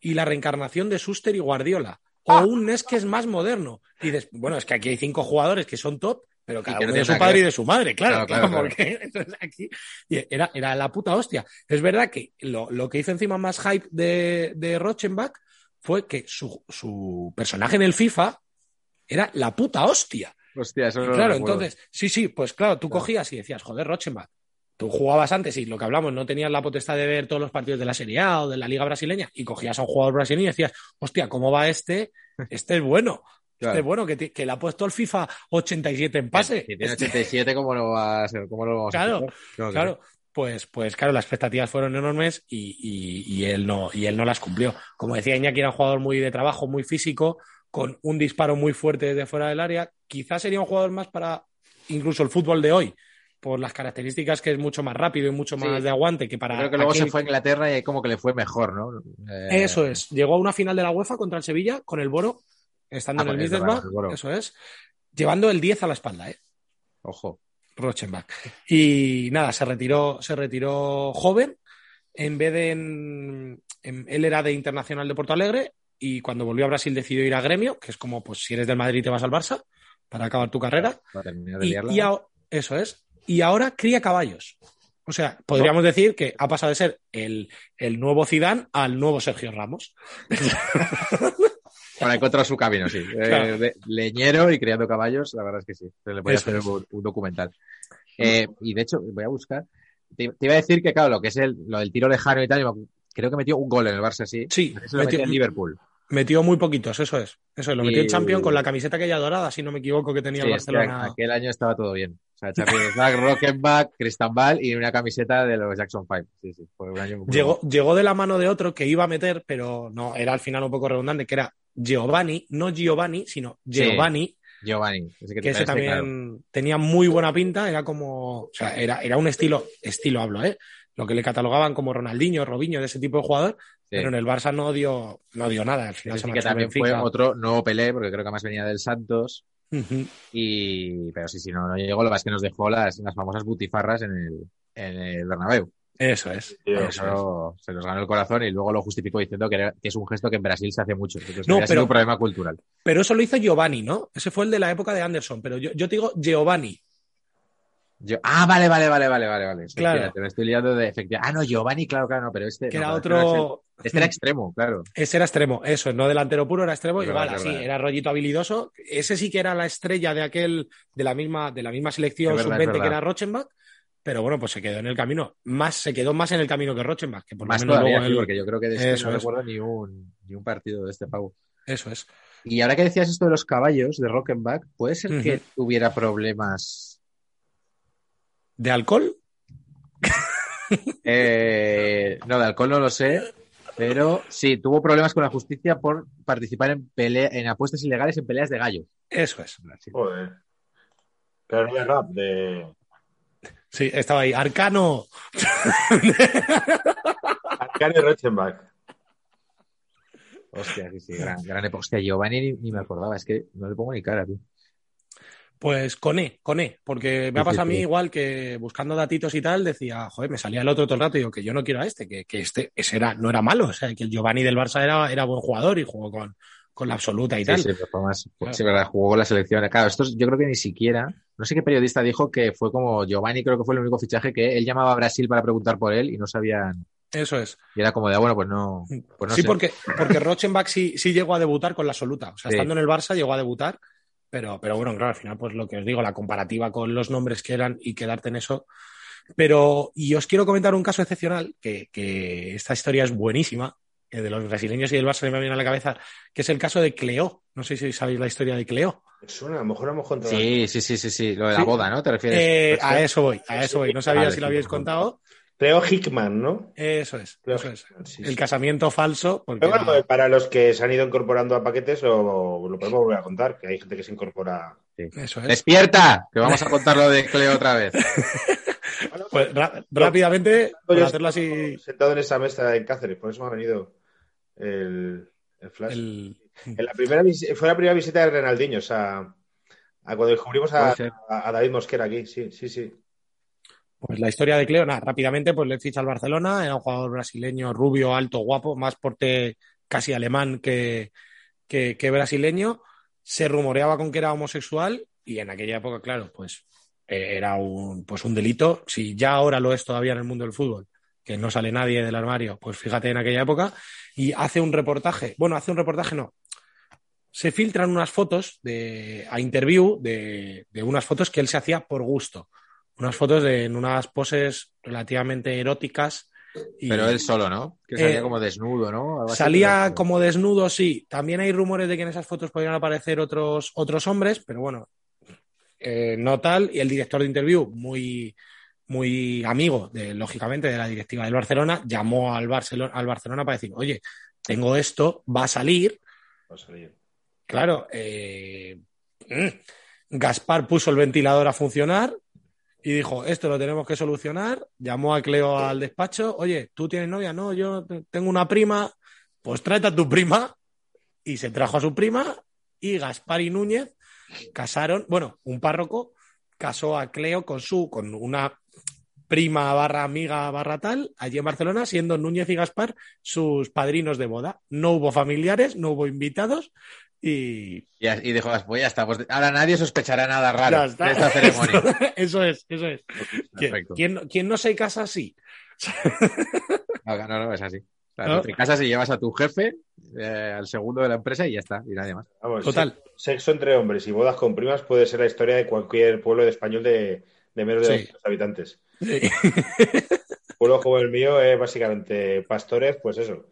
y la reencarnación de Suster y Guardiola. O un NES que es más moderno. Y dices, bueno, es que aquí hay cinco jugadores que son top, pero cada que no uno de su que padre y de su madre, claro. Claro, claro, claro, claro. porque entonces aquí era, era la puta hostia. Es verdad que lo, lo que hizo encima más hype de, de Rochenbach fue que su, su personaje en el FIFA era la puta hostia. Hostia, eso Y no lo claro, entonces, sí, sí, pues claro, tú cogías y decías, joder, Rochenbach, tú jugabas antes y lo que hablamos, no tenías la potestad de ver todos los partidos de la Serie A o de la Liga Brasileña y cogías a un jugador brasileño y decías, hostia, ¿cómo va este? Este es bueno. Claro. Este, bueno, que, que le ha puesto el FIFA 87 en pase. Si tiene 87, ¿cómo lo, va a ser? ¿Cómo lo vamos Claro, a hacer? No, Claro, pues, pues claro, las expectativas fueron enormes y, y- y él no, y él no las cumplió. Como decía Iñaki, era un jugador muy de trabajo, muy físico, con un disparo muy fuerte desde fuera del área. Quizás sería un jugador más para incluso el fútbol de hoy, por las características que es mucho más rápido y mucho Sí. más de aguante que para. Creo que luego aquel se fue a Inglaterra y como que le fue mejor, ¿no? Eh, Eso es. Llegó a una final de la UEFA contra el Sevilla con el Boro, estando Ah, en el Middlesbrough. Boro. Eso es. Llevando el 10 a la espalda, ¿eh? Ojo. Rochenbach. Y nada, se retiró, se retiró joven. En vez de en, en- él era de Internacional de Porto Alegre y cuando volvió a Brasil decidió ir a Gremio, que es como pues si eres del Madrid te vas al Barça para acabar tu carrera. Para terminar de Y, eso es. Y ahora cría caballos. O sea, podríamos decir que ha pasado de ser el, el nuevo Zidane al nuevo Sergio Ramos. Para encontrar su camino, sí. Eh, Claro. leñero y criando caballos, la verdad es que sí. Se le puede Eso hacer un, un documental. Eh, y de hecho, voy a buscar. Te, te iba a decir que, claro, lo que es el, lo del tiro lejano y tal, creo que metió un gol en el Barça, sí. Sí, Eso lo metió en Liverpool. Metió muy poquitos, eso es. Eso es, lo metió Y- en Champions con la camiseta aquella dorada, si no me equivoco, que tenía Sí, el es que Barcelona. aquel año estaba todo bien. O sea, Champions League, Rockenbach, Cristambal y una camiseta de los Jackson 5. Sí, sí, fue un año muy Llegó, llegó de la mano de otro que iba a meter, pero no, era al final un poco redundante, que era Giovanni, no Giovanni, sino Giovanni, Giovanni. Ese que, te que ese también claro. tenía muy buena pinta, era como, o sea, era, era un estilo, estilo hablo, ¿eh? Lo que le catalogaban como Ronaldinho, Robinho, de ese tipo de jugador. Pero en el Barça no dio, no dio nada. Al final Ese se sí que también fue otro nuevo Pelé, porque creo que además venía del Santos. Y, pero sí, sí, no, no llegó. Lo que pasa es que nos dejó las, las famosas butifarras en el, en el Bernabéu. Eso es. Eso se nos ganó el corazón y luego lo justificó diciendo que, era- que es un gesto que en Brasil se hace mucho. Que No, pero- un problema cultural. Pero eso lo hizo Giovanni, ¿no? Ese fue el de la época de Anderson, pero yo, yo te digo Giovanni. Yo- ah, vale, vale, vale, vale, vale, vale. Sí, Claro. fíjate, me estoy liando de efectivamente. Ah, no, Giovanni, claro, claro, no, pero este. que no, era otro. Este, este era extremo, claro. Ese era extremo, eso, no delantero puro, era extremo, es así, verdad. era rollito habilidoso. Ese sí que era la estrella de aquel, de la misma, de la misma selección Es verdad, es sub-20 que era Rochenbach, pero bueno, pues se quedó en el camino. Más, se quedó más en el camino que Rochenbach, que por lo Más menos todavía, luego sí, porque yo creo que de este Eso no recuerdo ni un, ni un partido de este pavo. Eso es. Y ahora que decías esto de los caballos de Rockenbach, ¿puede ser que tuviera problemas? ¿De alcohol? Eh, no, de alcohol no lo sé, pero sí, tuvo problemas con la justicia por participar en, pelea, en apuestas ilegales en peleas de gallos. Eso es. Joder. Pero no de rap, de. Sí, estaba ahí. Arcano. Arcane Rochenbach. Hostia, sí, sí, gran, gran época. Hostia, Giovanni ni, ni me acordaba, es que no le pongo ni cara, tío. Pues con E, con E, porque me ha pasado a mí igual que buscando datitos y tal, decía, joder, me salía el otro todo el rato y digo que yo no quiero a este, que, que este ese era, no era malo, o sea, que el Giovanni del Barça era, era buen jugador y jugó con, con la absoluta y Sí, tal. sí, pero más, Claro. sí, verdad, jugó con la selección. Claro, esto es- yo creo que ni siquiera, no sé qué periodista dijo que fue como Giovanni, creo que fue el único fichaje que él llamaba a Brasil para preguntar por él y no sabían. Eso es. Y era como de, ah, bueno, pues no. Pues no sí, sé. porque, porque Rochenbach sí, sí llegó a debutar con la absoluta. O sea, Sí. estando en el Barça llegó a debutar, pero, pero bueno, claro, al final, pues lo que os digo, la comparativa con los nombres que eran y quedarte en eso. Pero, y os quiero comentar un caso excepcional, que, que esta historia es buenísima, que de los brasileños y del Barça me viene a la cabeza, que es el caso de Cleo. No sé si sabéis la historia de Cleo. Suena, a lo mejor hemos contado. Sí, sí, sí, sí, sí. Lo de la Sí. boda, ¿no? ¿Te refieres? Eh, Pues, a eso voy, a eso voy. No sabía Vale, si lo favor. contado. Cleo Hickman, ¿no? Eso es, Cleo eso es. Sí, El sí. casamiento falso. Porque Pero bueno, era- para los que se han ido incorporando a paquetes, lo, lo podemos volver a contar, que hay gente que se incorpora. Eso es. ¡Despierta! Que vamos a contar lo de Cleo otra vez. Pues rápidamente, Yo hacerlo así, Sentado en esa mesa en Cáceres, por eso me ha venido el, el flash. el, En la primera, fue la primera visita de Renaldiño, o sea, a cuando descubrimos a David Mosquera aquí, sí, sí, sí. Pues la historia de Cleo, nada, rápidamente pues le ficha al Barcelona, era un jugador brasileño, rubio, alto, guapo, más porte casi alemán que, que, que brasileño. Se rumoreaba con que era homosexual y en aquella época, claro, pues eh, era un, pues un delito. Si ya ahora lo es todavía en el mundo del fútbol, que no sale nadie del armario, pues fíjate en aquella época. Y hace un reportaje, bueno, hace un reportaje no, se filtran unas fotos de, a interview de, de unas fotos que él se hacía por gusto unas fotos de, en unas poses relativamente eróticas Y- Pero él solo, ¿no? Que salía Eh, como desnudo, ¿no? Algo Salía como desnudo, sí. También hay rumores de que en esas fotos podrían aparecer otros, otros hombres, pero bueno, eh, no tal. Y el director de interview, muy, muy amigo, de, lógicamente, de la directiva del Barcelona, llamó al Barcelona, al Barcelona para decir, oye, tengo esto, va a salir. Vamos a salir. Claro, eh, mm, Gaspar puso el ventilador a funcionar y dijo, esto lo tenemos que solucionar. Llamó a Cleo al despacho, oye, ¿tú tienes novia? No, yo te- tengo una prima, pues tráete a tu prima. Y se trajo a su prima y Gaspar y Núñez casaron, bueno, un párroco casó a Cleo con su, con una prima barra amiga barra tal, allí en Barcelona, siendo Núñez y Gaspar sus padrinos de boda. No hubo familiares, no hubo invitados y Y, y dijo, pues ya está, pues ahora nadie sospechará nada raro de esta ceremonia. Eso es, eso es. ¿Quién, Perfecto. quién no- quién no se casa así? No, no, no, es así. Claro, ¿No? Te casas y llevas a tu jefe, eh, al segundo de la empresa y ya está, y nadie más. Vamos, Total. se- Sexo entre hombres y bodas con primas puede ser la historia de cualquier pueblo de español de, de menos de Sí. 200 habitantes. Sí. Pueblo como el mío es básicamente pastores, pues eso.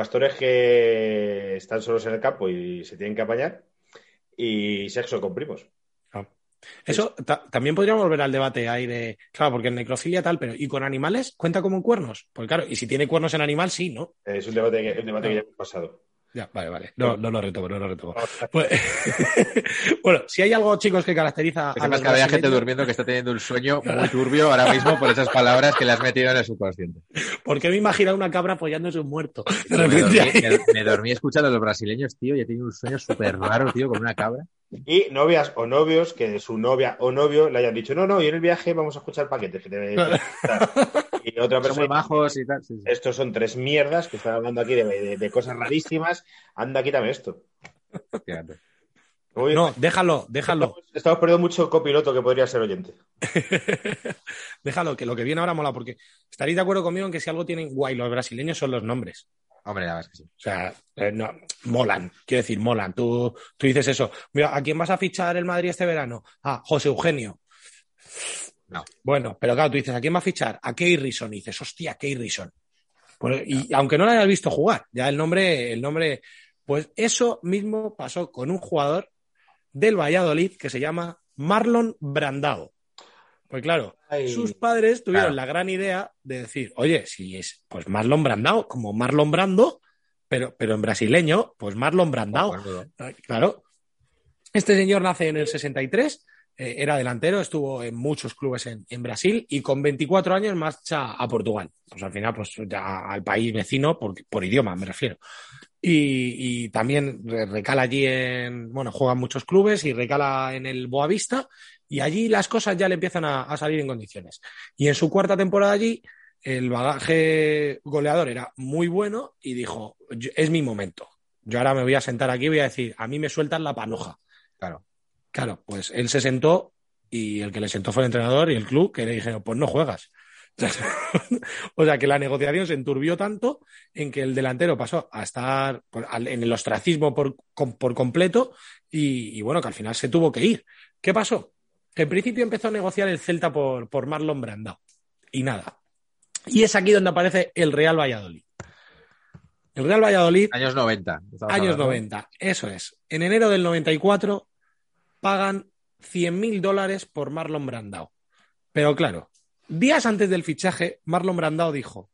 Pastores que están solos en el campo y se tienen que apañar. Y sexo con primos. Eso ta- también podríamos volver al debate ahí de, claro, porque en necrofilia tal, pero ¿y con animales cuenta como cuernos? Pues claro, y si tiene cuernos en animal, sí, ¿no? Es un debate que, un debate que ya hemos pasado. Ya, vale, vale. No, no lo retomo, no lo retomo. Pues- bueno, si hay algo, chicos, que caracteriza Que a los que había gente durmiendo que está teniendo un sueño muy turbio ahora mismo por esas palabras que le has metido en el subconsciente. ¿Por qué me imagino una cabra apoyándose un muerto? De Me dormí, me- me dormí escuchando a los brasileños, tío, y he tenido un sueño súper raro, tío, con una cabra. Y novias o novios que su novia o novio le hayan dicho, no, no, y en el viaje vamos a escuchar paquetes. Que te... y otra Son muy persona, majos y tal. sí, sí. estos son tres mierdas que están hablando aquí de, de- de cosas rarísimas. Anda, quítame esto. Fíjate. No, déjalo, déjalo. Estamos, estamos perdiendo mucho copiloto que podría ser oyente. déjalo, que lo que viene ahora mola, porque estaréis de acuerdo conmigo en que si algo tienen guay los brasileños son los nombres. Hombre, la verdad es que sí. O sea, eh, no, molan, quiero decir, molan. Tú, tú dices eso. Mira, ¿a quién vas a fichar el Madrid este verano? Ah, José Eugenio. No. Bueno, pero claro, tú dices, ¿a quién va a fichar? A Key Rison. Y dices, hostia, Key Rison. Pues, y aunque no lo hayas visto jugar, ya el nombre, el nombre, pues eso mismo pasó con un jugador del Valladolid que se llama Marlon Brandao. Pues claro, Ay. sus padres tuvieron Claro. la gran idea de decir, oye, si es pues Marlon Brandao, como Marlon Brando, pero, pero en brasileño, pues Marlon Brandao. Bueno, Claro. Este señor nace en el 63, eh, era delantero, estuvo en muchos clubes en, en Brasil y con 24 años marcha a Portugal. Pues al final, pues ya al país vecino, por, por idioma me refiero. Y, y también re- recala allí en, bueno, juega en muchos clubes y recala en el Boavista y allí las cosas ya le empiezan a, a salir en condiciones. Y en su cuarta temporada allí, el bagaje goleador era muy bueno y dijo, "Yo- es mi momento. Yo ahora me voy a sentar aquí y voy a decir, a mí me sueltan la panoja. Claro. Claro, pues él se sentó y el que le sentó fue el entrenador y el club que le dijeron, pues no juegas. o sea que la negociación se enturbió tanto en que el delantero pasó a estar en el ostracismo por, por completo y, y bueno, que al final se tuvo que ir. ¿Qué pasó? Que en principio empezó a negociar el Celta por, por Marlon Brandao y nada. Y es aquí donde aparece el Real Valladolid. El Real Valladolid Años 90. estamos Años hablando. 90, eso es. En enero del 94 pagan 100.000 dólares por Marlon Brandao. Pero claro, días antes del fichaje, Marlon Brandao dijo,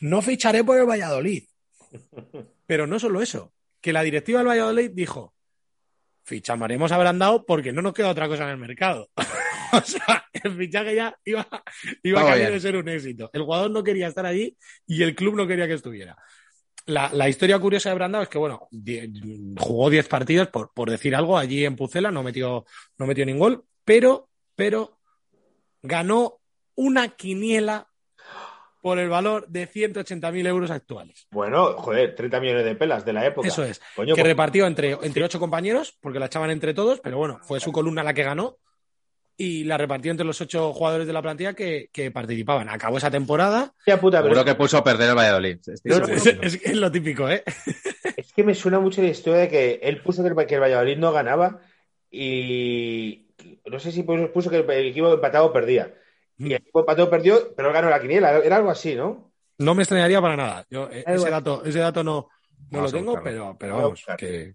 no ficharé por el Valladolid. Pero no solo eso, que la directiva del Valladolid dijo, ficharemos a Brandao porque no nos queda otra cosa en el mercado. o sea, el fichaje ya iba, iba de ser un éxito. El jugador no quería estar allí y el club no quería que estuviera. La, la historia curiosa de Brandao es que, bueno, die- jugó 10 partidos, por, por decir algo, allí en Pucela, no metió, no metió ningún gol, pero, pero ganó una quiniela por el valor de 180.000 euros actuales. Bueno, joder, 30 millones de pelas de la época. Eso es. Coño, que pues- repartió entre, entre ocho compañeros, porque la echaban entre todos, pero bueno, fue su columna la que ganó. Y la repartió entre los ocho jugadores de la plantilla que, que participaban. Acabó esa temporada. Hostia puta, pero Seguro que puso a perder el Valladolid. No, no, Es, lo típico, ¿eh? es que me suena mucho la historia de que él puso que el, que el Valladolid no ganaba y no sé si puso, puso que el equipo empatado perdía. Y el equipo empatado perdió, pero él ganó la quiniela. Era algo así, ¿no? No me extrañaría para nada. Yo, eh, Da ese, dato, ese dato no, no lo tengo, pero, pero vamos, que...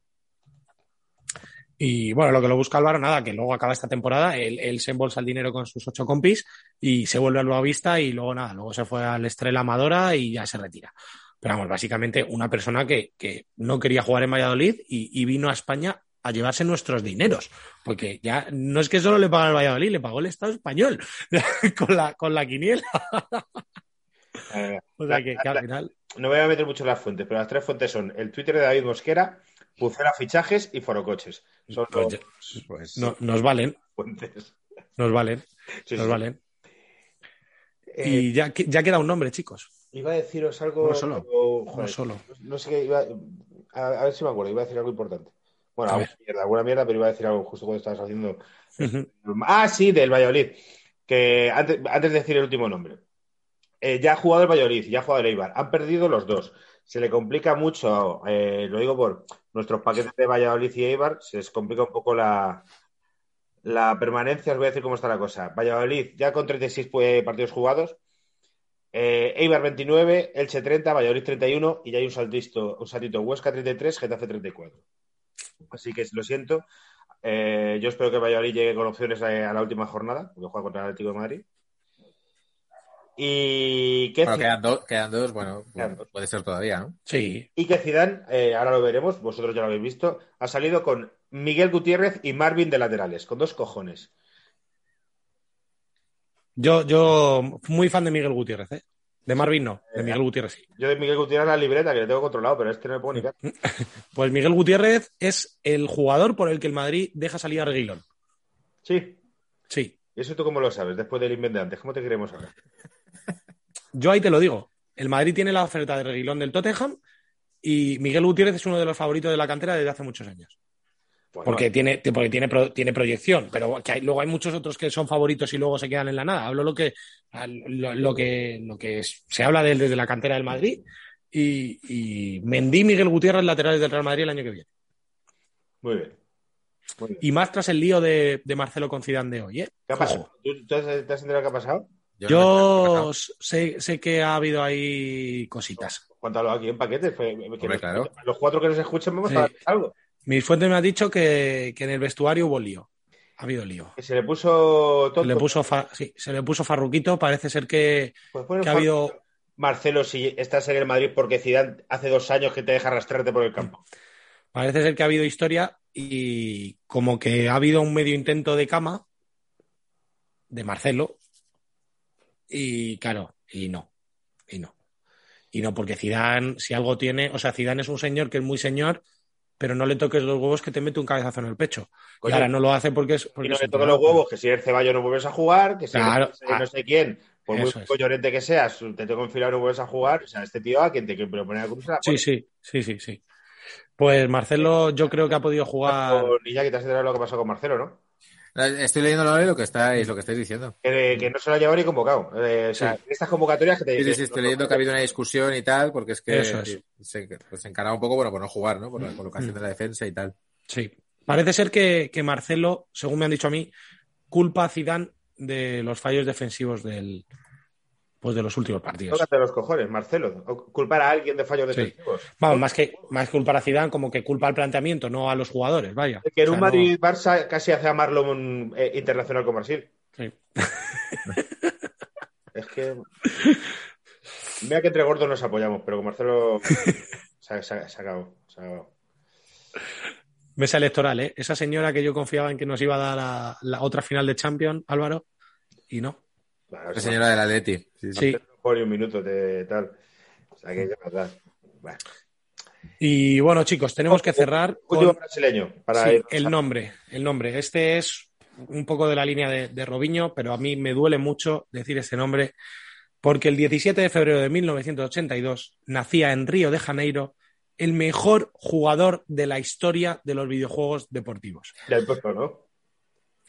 Y bueno, lo que lo busca Álvaro, nada, que luego acaba esta temporada, él, él se embolsa el dinero con sus ocho compis y se vuelve al Boavista y luego nada, luego se fue al Estrella Amadora y ya se retira. Pero vamos, básicamente una persona que, que no quería jugar en Valladolid y, y vino a España a llevarse nuestros dineros. Porque ya no es que solo le paga el Valladolid, le pagó el Estado español con, la, con la quiniela. Eh, O sea que, que al final. no me voy a meter mucho en las fuentes, pero las tres fuentes son el Twitter de David Mosquera, Pucera Fichajes y Forocoches. Son Pues los ya- Pues no- nos valen, fuentes. nos valen, Sí, nos sí. valen. Eh, Y ya, ya queda un nombre, chicos. Iba a deciros algo. Uno solo. No solo. No sé qué iba. A, a ver si me acuerdo, iba a decir algo importante. Bueno, alguna mierda, alguna mierda, pero iba a decir algo justo cuando estabas haciendo. Ah, sí, del Valladolid. Que antes, antes de decir el último nombre. Eh, ya ha jugado el Valladolid, ya ha jugado el Eibar. Han perdido los dos. Se le complica mucho, eh, lo digo por nuestros paquetes de Valladolid y Eibar, se les complica un poco la, la permanencia. Os voy a decir cómo está la cosa. Valladolid ya con 36 pues, partidos jugados. Eh, Eibar 29, Elche 30, Valladolid 31 y ya hay un saltito, un saltito Huesca 33, Getafe 34. Así que lo siento. Eh, yo espero que Valladolid llegue con opciones a, a la última jornada, porque juega contra el Atlético de Madrid. Y que, Bueno, quedan, dos, quedan dos, bueno, Quedan dos. puede ser todavía, ¿no? Sí, y que Zidane, eh, ahora lo veremos, vosotros ya lo habéis visto, ha salido con Miguel Gutiérrez y Marvin de laterales, con dos cojones. yo, yo muy fan de Miguel Gutiérrez, ¿eh? De Marvin no, de Miguel Gutiérrez sí. Yo de Miguel Gutiérrez la libreta, que le tengo controlado, pero este no me pongo ni cara. Pues Miguel Gutiérrez es el jugador por el que el Madrid deja salir a Reguilón. Sí. Sí, ¿Y eso tú cómo lo sabes? Después del invento de antes, ¿cómo te queremos ahora? yo ahí te lo digo. El Madrid tiene la oferta de Reguilón del Tottenham y Miguel Gutiérrez es uno de los favoritos de la cantera desde hace muchos años. Bueno, Porque tiene, porque tiene, pro- tiene proyección, pero que hay- luego hay muchos otros que son favoritos y luego se quedan en la nada. Hablo lo que, lo, lo que, lo que es- se habla de él desde la cantera del Madrid y, y Mendy, Miguel Gutiérrez, laterales del Real Madrid el año que viene. Muy bien. Muy bien. Y más tras el lío de, de Marcelo con Zidane de hoy, ¿eh? ¿Qué ha pasado? ¿Tú, tú has- te has enterado qué ha pasado? Yo sé, sé que ha habido ahí cositas. Cuéntalo aquí en paquetes. Los, claro. los cuatro que nos escuchen vamos Sí. a algo. Mis fuentes me han dicho que, que en el vestuario hubo lío. Ha habido lío. Que se le puso Se tonto. le puso, fa- sí, se le puso farruquito. Parece ser que, Pues que ha habido, Marcelo, si estás en el Madrid porque Zidane hace dos años que te deja arrastrarte por el campo. Parece ser que ha habido historia y como que ha habido un medio intento de cama de Marcelo y claro, y no, y no. Y no, porque Zidane, si algo tiene, o sea, Zidane es un señor que es muy señor, pero no le toques los huevos que te mete un cabezazo en el pecho. Coño, y ahora no lo hace porque es... y Porque no es le toques los huevos, que si eres Ceballos no vuelves a jugar, que si Claro, eres no ah, sé quién, por muy collorente que seas, te tengo enfilado y no vuelves a jugar. O sea, este tío a quien te quiere poner a cruz se la Sí, sí, sí, sí, sí. Pues Marcelo yo creo que ha podido jugar... Niña, que te has enterado lo que pasó con Marcelo, ¿no? Estoy leyendo lo que estáis, lo que estáis diciendo. Que, que no se lo ha llevado ni convocado. Eh, o sea, Sí. estas convocatorias que te Sí, sí, sí, estoy leyendo que ha habido una discusión y tal, porque es que Eso es. sí, se, pues se encaraba un poco bueno, por no jugar, ¿no? Por la colocación de la defensa y tal. Sí. Parece ser que, que Marcelo, según me han dicho a mí, culpa a Zidane de los fallos defensivos del, pues de los últimos partidos. Tócate los cojones, Marcelo. Culpar a alguien de fallos Sí. defensivos. Vamos, más que, más que culpar a Zidane, como que culpa al planteamiento, no a los jugadores, vaya. Que en O un no- Madrid-Barça casi hace a Marlon eh, internacional con Brasil. sí. Es que. Mira que entre gordos nos apoyamos, pero con Marcelo se, se- se acabó. se acabó. Mesa electoral, ¿eh? Esa señora que yo confiaba en que nos iba a dar la, la otra final de Champions, Álvaro, y no. Claro, La se señora del Atleti. Sí, sí. Pone un minuto de tal. O sea que es verdad. Bueno. Y bueno, chicos, tenemos que cerrar Último con brasileño. Para Sí, el nombre, el nombre. Este es un poco de la línea de, de Robinho, pero a mí me duele mucho decir este nombre porque el 17 de febrero de 1982 nacía en Río de Janeiro el mejor jugador de la historia de los videojuegos deportivos. Ya he puesto, ¿no?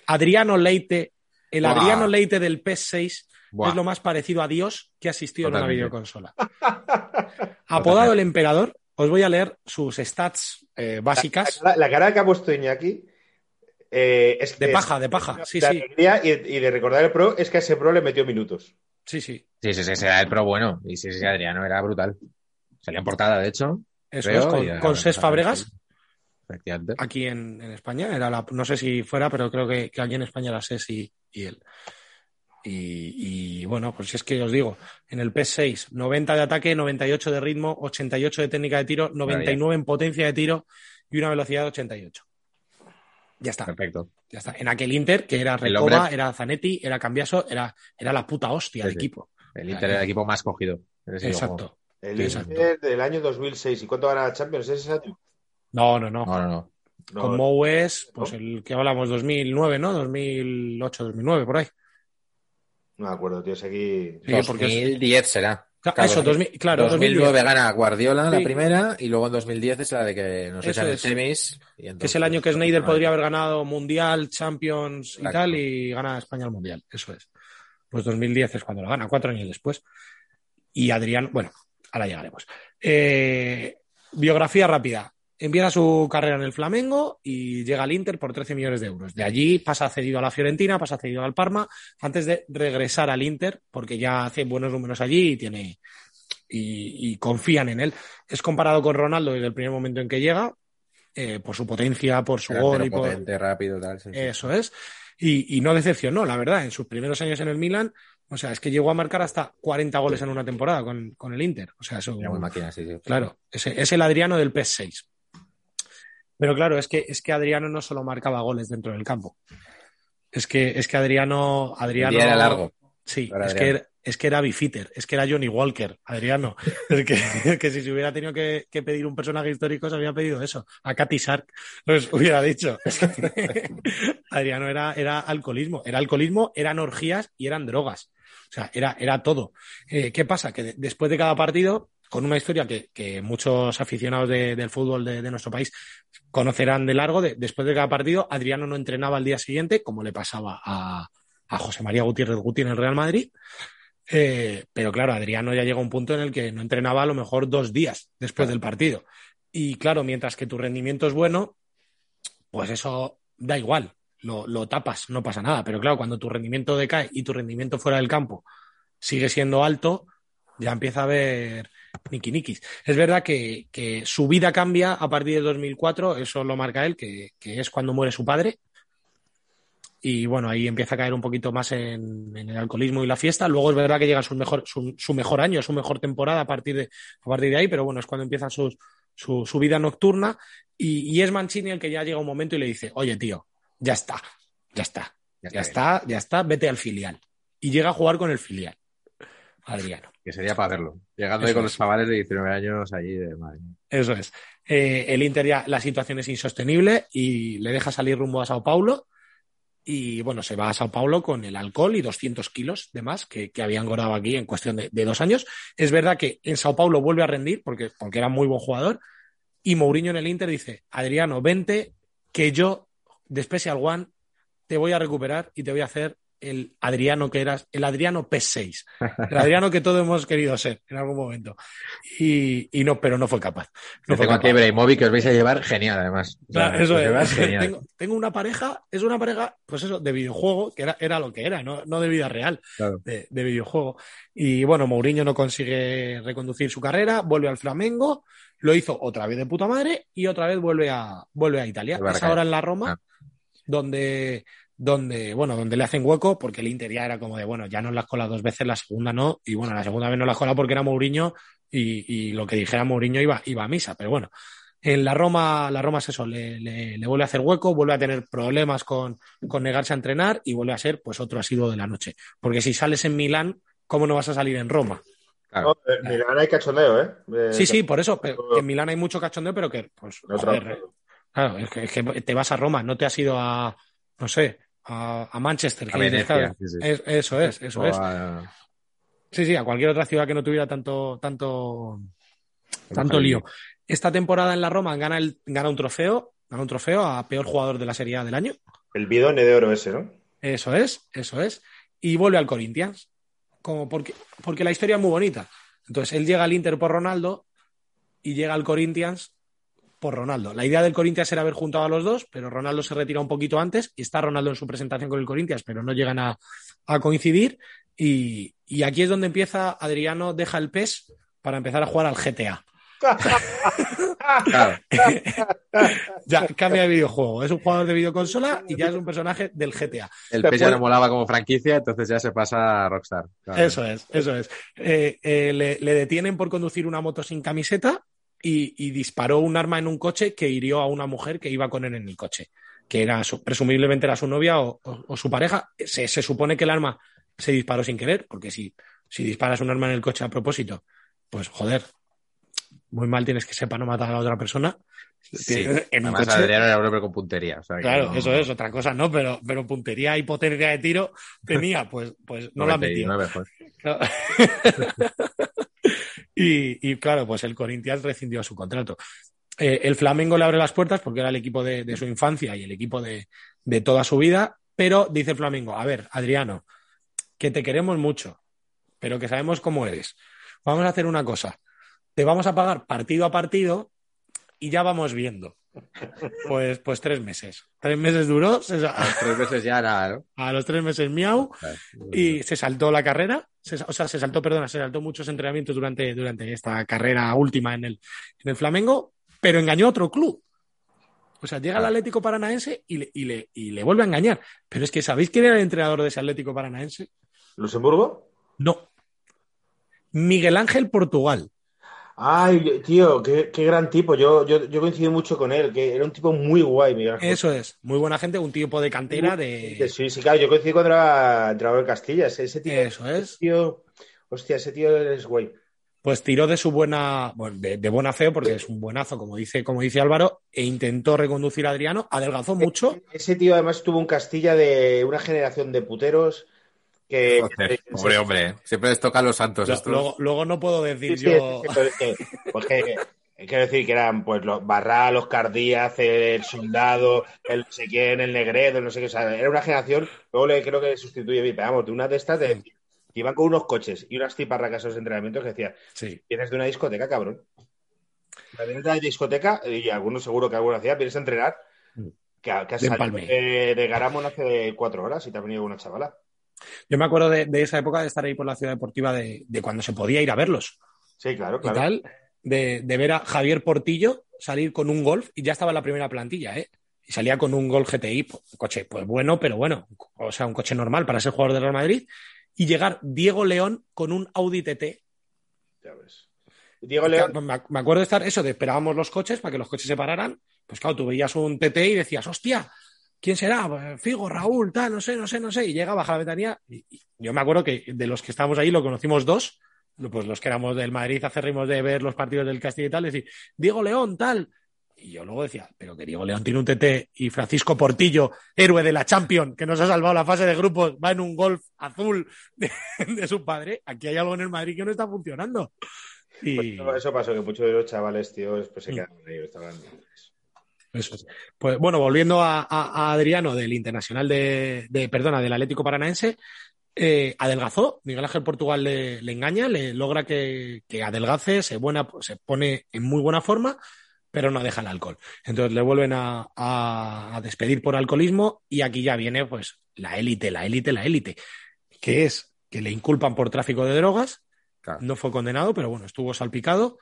Adriano Leite, el. Adriano Leite del PS6 Buah. es lo más parecido a Dios que ha asistido en una videoconsola. Apodado el emperador, os voy a leer sus stats eh, básicas. La, la cara que ha puesto Iñaki eh, es De es- paja, de paja, sí, de sí. alegría y, y de recordar el pro es que a ese pro le metió minutos. Sí, sí. Sí, sí, sí, era el pro bueno. Y sí, sí, Adriano era brutal. Salía en portada, de hecho. Eso creo, es, y con, con Cés Fabregas, Efectivamente. aquí en, en España. Era la, no sé si fuera, pero creo que, que aquí en España era Cés y, y él. Y, y, bueno, pues es que os digo, en el PS6, 90 de ataque, 98 de ritmo, 88 de técnica de tiro, 99 en potencia de tiro y una velocidad de 88. Ya está, Perfecto. ya está. En aquel Inter, que era El Recoba, hombre- era Zanetti, era Cambiaso, era, era la puta hostia Sí, sí. equipo. El Inter era el equipo más cogido. Exacto. El Exacto. Inter del año 2006. ¿Y cuánto gana la Champions? ¿Es ese año? No, no, no. No, no, no. Con Mou es, pues el que hablamos, 2009, ¿no? 2008, 2009, por ahí. no me acuerdo, tío. Es aquí. Sí, porque es- 2010 será. Claro, eso, 2000, claro, 2009 2010, gana Guardiola Sí. la primera y luego en 2010 es la de que nos echan el semis. y que es el año que Snyder podría haber ganado Mundial, Champions y Exacto. tal, y gana España el Mundial. Eso es. Pues 2010 es cuando lo gana, cuatro años después. Y Adrián, bueno, ahora llegaremos. Eh, biografía rápida. Empieza su carrera en el Flamengo y llega al Inter por 13 millones de euros. De allí pasa cedido a la Fiorentina, pasa cedido al Parma, antes de regresar al Inter, porque ya hace buenos números allí y tiene y, y confían en él. Es comparado con Ronaldo desde el primer momento en que llega, eh, por su potencia, por su gol y por, potente, rápido, tal. sí, sí. eso es. Y, y no decepcionó, la verdad, en sus primeros años en el Milan. O sea, es que llegó a marcar hasta 40 goles en una temporada con, con el Inter. O sea, eso. Era muy máquina, sí, sí. Claro, ese- es el Adriano del PS6. Pero claro, es que, es que Adriano no solo marcaba goles dentro del campo. Es que, es que Adriano. Adriano era largo. Sí, es que, era, es que era bifitter, es que era Johnny Walker, Adriano. Es que, que si se hubiera tenido que, que pedir un personaje histórico, se había pedido eso. A Katy Shark, pues hubiera dicho. Adriano era, era alcoholismo. Era alcoholismo, eran orgías y eran drogas. O sea, era, era todo. Eh, ¿Qué pasa? Que de- después de cada partido, con una historia que, muchos aficionados de- del fútbol de, nuestro país conocerán de largo, de- después de cada partido, Adriano no entrenaba al día siguiente, como le pasaba a, a José María Gutiérrez Guti en el Real Madrid. Eh, pero claro, Adriano ya llega a un punto en el que no entrenaba a lo mejor dos días después del partido. Y claro, mientras que tu rendimiento es bueno, pues eso da igual, lo, lo tapas, no pasa nada. Pero claro, cuando tu rendimiento decae y tu rendimiento fuera del campo sigue siendo alto, ya empieza a haber niquinikis. Es verdad que, que su vida cambia a partir de 2004, eso lo marca él, que, que es cuando muere su padre. Y bueno, ahí empieza a caer un poquito más en, en el alcoholismo y la fiesta. Luego es verdad que llega su mejor, su, su mejor año, su mejor temporada a partir de, a partir de ahí, pero bueno, es cuando empieza su, su vida nocturna. Y, y es Mancini el que ya llega un momento y le dice, oye, tío, ya está, ya está, ya está, ya está, vete al filial. Y llega a jugar con el filial, Adriano. Que sería para verlo. Llegando Eso ahí con los chavales de 19 años allí de madre. Eso es. Eh, el Inter ya, la situación es insostenible y le deja salir rumbo a Sao Paulo. Y bueno, se va a Sao Paulo con el alcohol y 200 kilos de más que, que había engordado aquí en cuestión de, de dos años. Es verdad que en Sao Paulo vuelve a rendir porque, porque era muy buen jugador. Y Mourinho en el Inter dice: Adriano, vente, que yo, de Special One, te voy a recuperar y te voy a hacer el Adriano que eras, el Adriano P6. El Adriano que todos hemos querido ser en algún momento. Y, y no, pero no fue capaz. No fue tengo aquí capaz. Ibrahimovic que os vais a llevar genial, además. O sea, Claro, eso es. genial. Tengo, tengo una pareja, es una pareja, pues eso, de videojuego, que era, era lo que era, no, no de vida real, Claro. de, de videojuego. Y bueno, Mourinho no consigue reconducir su carrera, vuelve al Flamengo, lo hizo otra vez de puta madre y otra vez vuelve a, vuelve a Italia. Es ahora en la Roma, Ah. donde, donde, bueno, donde le hacen hueco, porque el Inter ya era como de, bueno, ya no la has colado dos veces, la segunda no, y bueno, la segunda vez no la has colado porque era Mourinho y, y lo que dijera Mourinho iba, iba a misa, pero bueno. En la Roma, la Roma es eso, le, le- le vuelve a hacer hueco, vuelve a tener problemas con, con negarse a entrenar y vuelve a ser pues otro asiduo de la noche. Porque si sales en Milán, ¿cómo no vas a salir en Roma? Claro. No, eh, Milán hay cachondeo, ¿eh? Eh, Sí, sí, por eso. pero que en Milán hay mucho cachondeo, pero que, pues, en joder, claro, es que, es que te vas a Roma, no te has ido a, no sé, a, a Manchester. A Venecia, claro, sí, sí. es- eso es, eso O es. a- Sí, sí, a cualquier otra ciudad que no tuviera tanto, tanto, tanto lío. Esta temporada en la Roma gana, el, gana un trofeo, gana un trofeo a peor jugador de la Serie A del año. El bidone de oro ese, ¿no? Eso es, eso es. Y vuelve al Corinthians. Como porque, porque la historia es muy bonita. Entonces, él llega al Inter por Ronaldo y llega al Corinthians por Ronaldo. La idea del Corinthians era haber juntado a los dos, pero Ronaldo se retira un poquito antes y está Ronaldo en su presentación con el Corinthians, pero no llegan a, a coincidir. Y, y aquí es donde empieza Adriano, deja el PES para empezar a jugar al GTA. Claro. Ya cambia de videojuego. Es un jugador de videoconsola y ya es un personaje del GTA. El PES ya no molaba como franquicia, entonces ya se pasa a Rockstar. Claro. Eso es, eso es. Eh, eh, le, le detienen por conducir una moto sin camiseta y, y disparó un arma en un coche que hirió a una mujer que iba con él en el coche, que era su- presumiblemente era su novia o, o- o su pareja. Se, se supone que el arma se disparó sin querer, porque si, si disparas un arma en el coche a propósito, pues joder, muy mal tienes que ser para no matar a la otra persona. Sí. En Además, coche- Adriano era un hombre con puntería. o sea que Claro, no- eso es, otra cosa no, pero, pero puntería y potencia de tiro tenía, pues, pues no la metió. 99, joder. Claro. y, y, claro, pues el Corinthians rescindió su contrato. Eh, el Flamengo le abre las puertas porque era el equipo de, su infancia y el equipo de, de toda su vida, pero dice el Flamengo, a ver, Adriano, que te queremos mucho, pero que sabemos cómo eres. Vamos a hacer una cosa, te vamos a pagar partido a partido y ya vamos viendo. Pues, pues tres meses. Tres meses duró, se sa- Tres veces ya nada, ¿no? a los tres meses miau, Claro. y se saltó la carrera, se- o sea, se saltó, perdona, se saltó muchos entrenamientos durante, durante esta carrera última en el, en el Flamengo, pero engañó a otro club. O sea, llega el Atlético Paranaense y le, y, le, y le vuelve a engañar. Pero es que, ¿sabéis quién era el entrenador de ese Atlético Paranaense? ¿Luxemburgo? No. Miguel Ángel Portugal. Ay, tío, qué, qué gran tipo. Yo, yo, yo coincido mucho con él, que era un tipo muy guay, Miguel. Eso es. Muy buena gente, un tipo de cantera de... Sí, sí, claro, yo era entrenador de Castilla. Ese, ese tío, Eso es. tío, hostia, ese tío es guay. pues tiró de su buena, bueno, de, de buena fe, porque es un buenazo, como dice, como dice Álvaro, e intentó reconducir a Adriano, adelgazó mucho. Ese tío además tuvo un Castilla de una generación de puteros que... Joder, pobre hombre, ¿eh? siempre les toca a los santos. Lo- estos. Luego, luego no puedo decir Sí, yo. sí, pero es que- pues que- quiero decir que eran pues los Barral, los Cardíaz, el Soldado, el no sé quién, el Negredo, el no sé qué, o sea, era una generación, luego le creo que sustituye bien, pero vamos, de una de estas de, que iban con unos coches y unas tiparracas a los entrenamientos que decía, Sí, vienes de una discoteca, cabrón. Vienes de la discoteca, y algunos seguro que alguno hacía, vienes a entrenar, que, que has De salido de, de Garamond hace cuatro horas y te ha venido una chavala. Yo me acuerdo de, de esa época de estar ahí por la ciudad deportiva de, de cuando se podía ir a verlos Sí, claro, y claro. tal, de, de ver a Javier Portillo salir con un Golf y ya estaba en la primera plantilla, ¿eh? Y salía con un Golf GTI, pues, un coche, pues bueno, pero bueno, o sea, un coche normal para ser jugador del Real Madrid, y llegar Diego León con un Audi TT Ya ves. Diego León, me acuerdo de estar eso, de esperábamos los coches para que los coches se pararan. Pues claro, tú veías un TT y decías, hostia, ¿quién será? Pues, Figo, Raúl, tal, no sé, no sé, no sé. Y llega, baja la ventanilla. Y, y yo me acuerdo que de los que estábamos ahí lo conocimos dos, pues los que éramos del Madrid, acérrimos de ver los partidos del Castilla y tal, decir, Diego León, tal. Y yo luego decía, pero que Diego León tiene un TT y Francisco Portillo, héroe de la Champions, que nos ha salvado la fase de grupos, va en un golf azul de, de su padre. Aquí hay algo en el Madrid que no está funcionando. Y... pues, eso- pasó, que muchos de los chavales, tío, después se Mm. quedaron ahí, estaban... Eso es. Pues bueno, volviendo a, a- a Adriano del Internacional de, de- perdona, del Atlético Paranaense, eh, adelgazó, Miguel Ángel Portugal le, le engaña, le logra que, que adelgace, se, buena, se pone en muy buena forma, pero no deja el alcohol. Entonces le vuelven a, a- a despedir por alcoholismo y aquí ya viene pues la élite, la élite, la élite, que es que le inculpan por tráfico de drogas, Claro. no fue condenado, pero bueno, estuvo salpicado,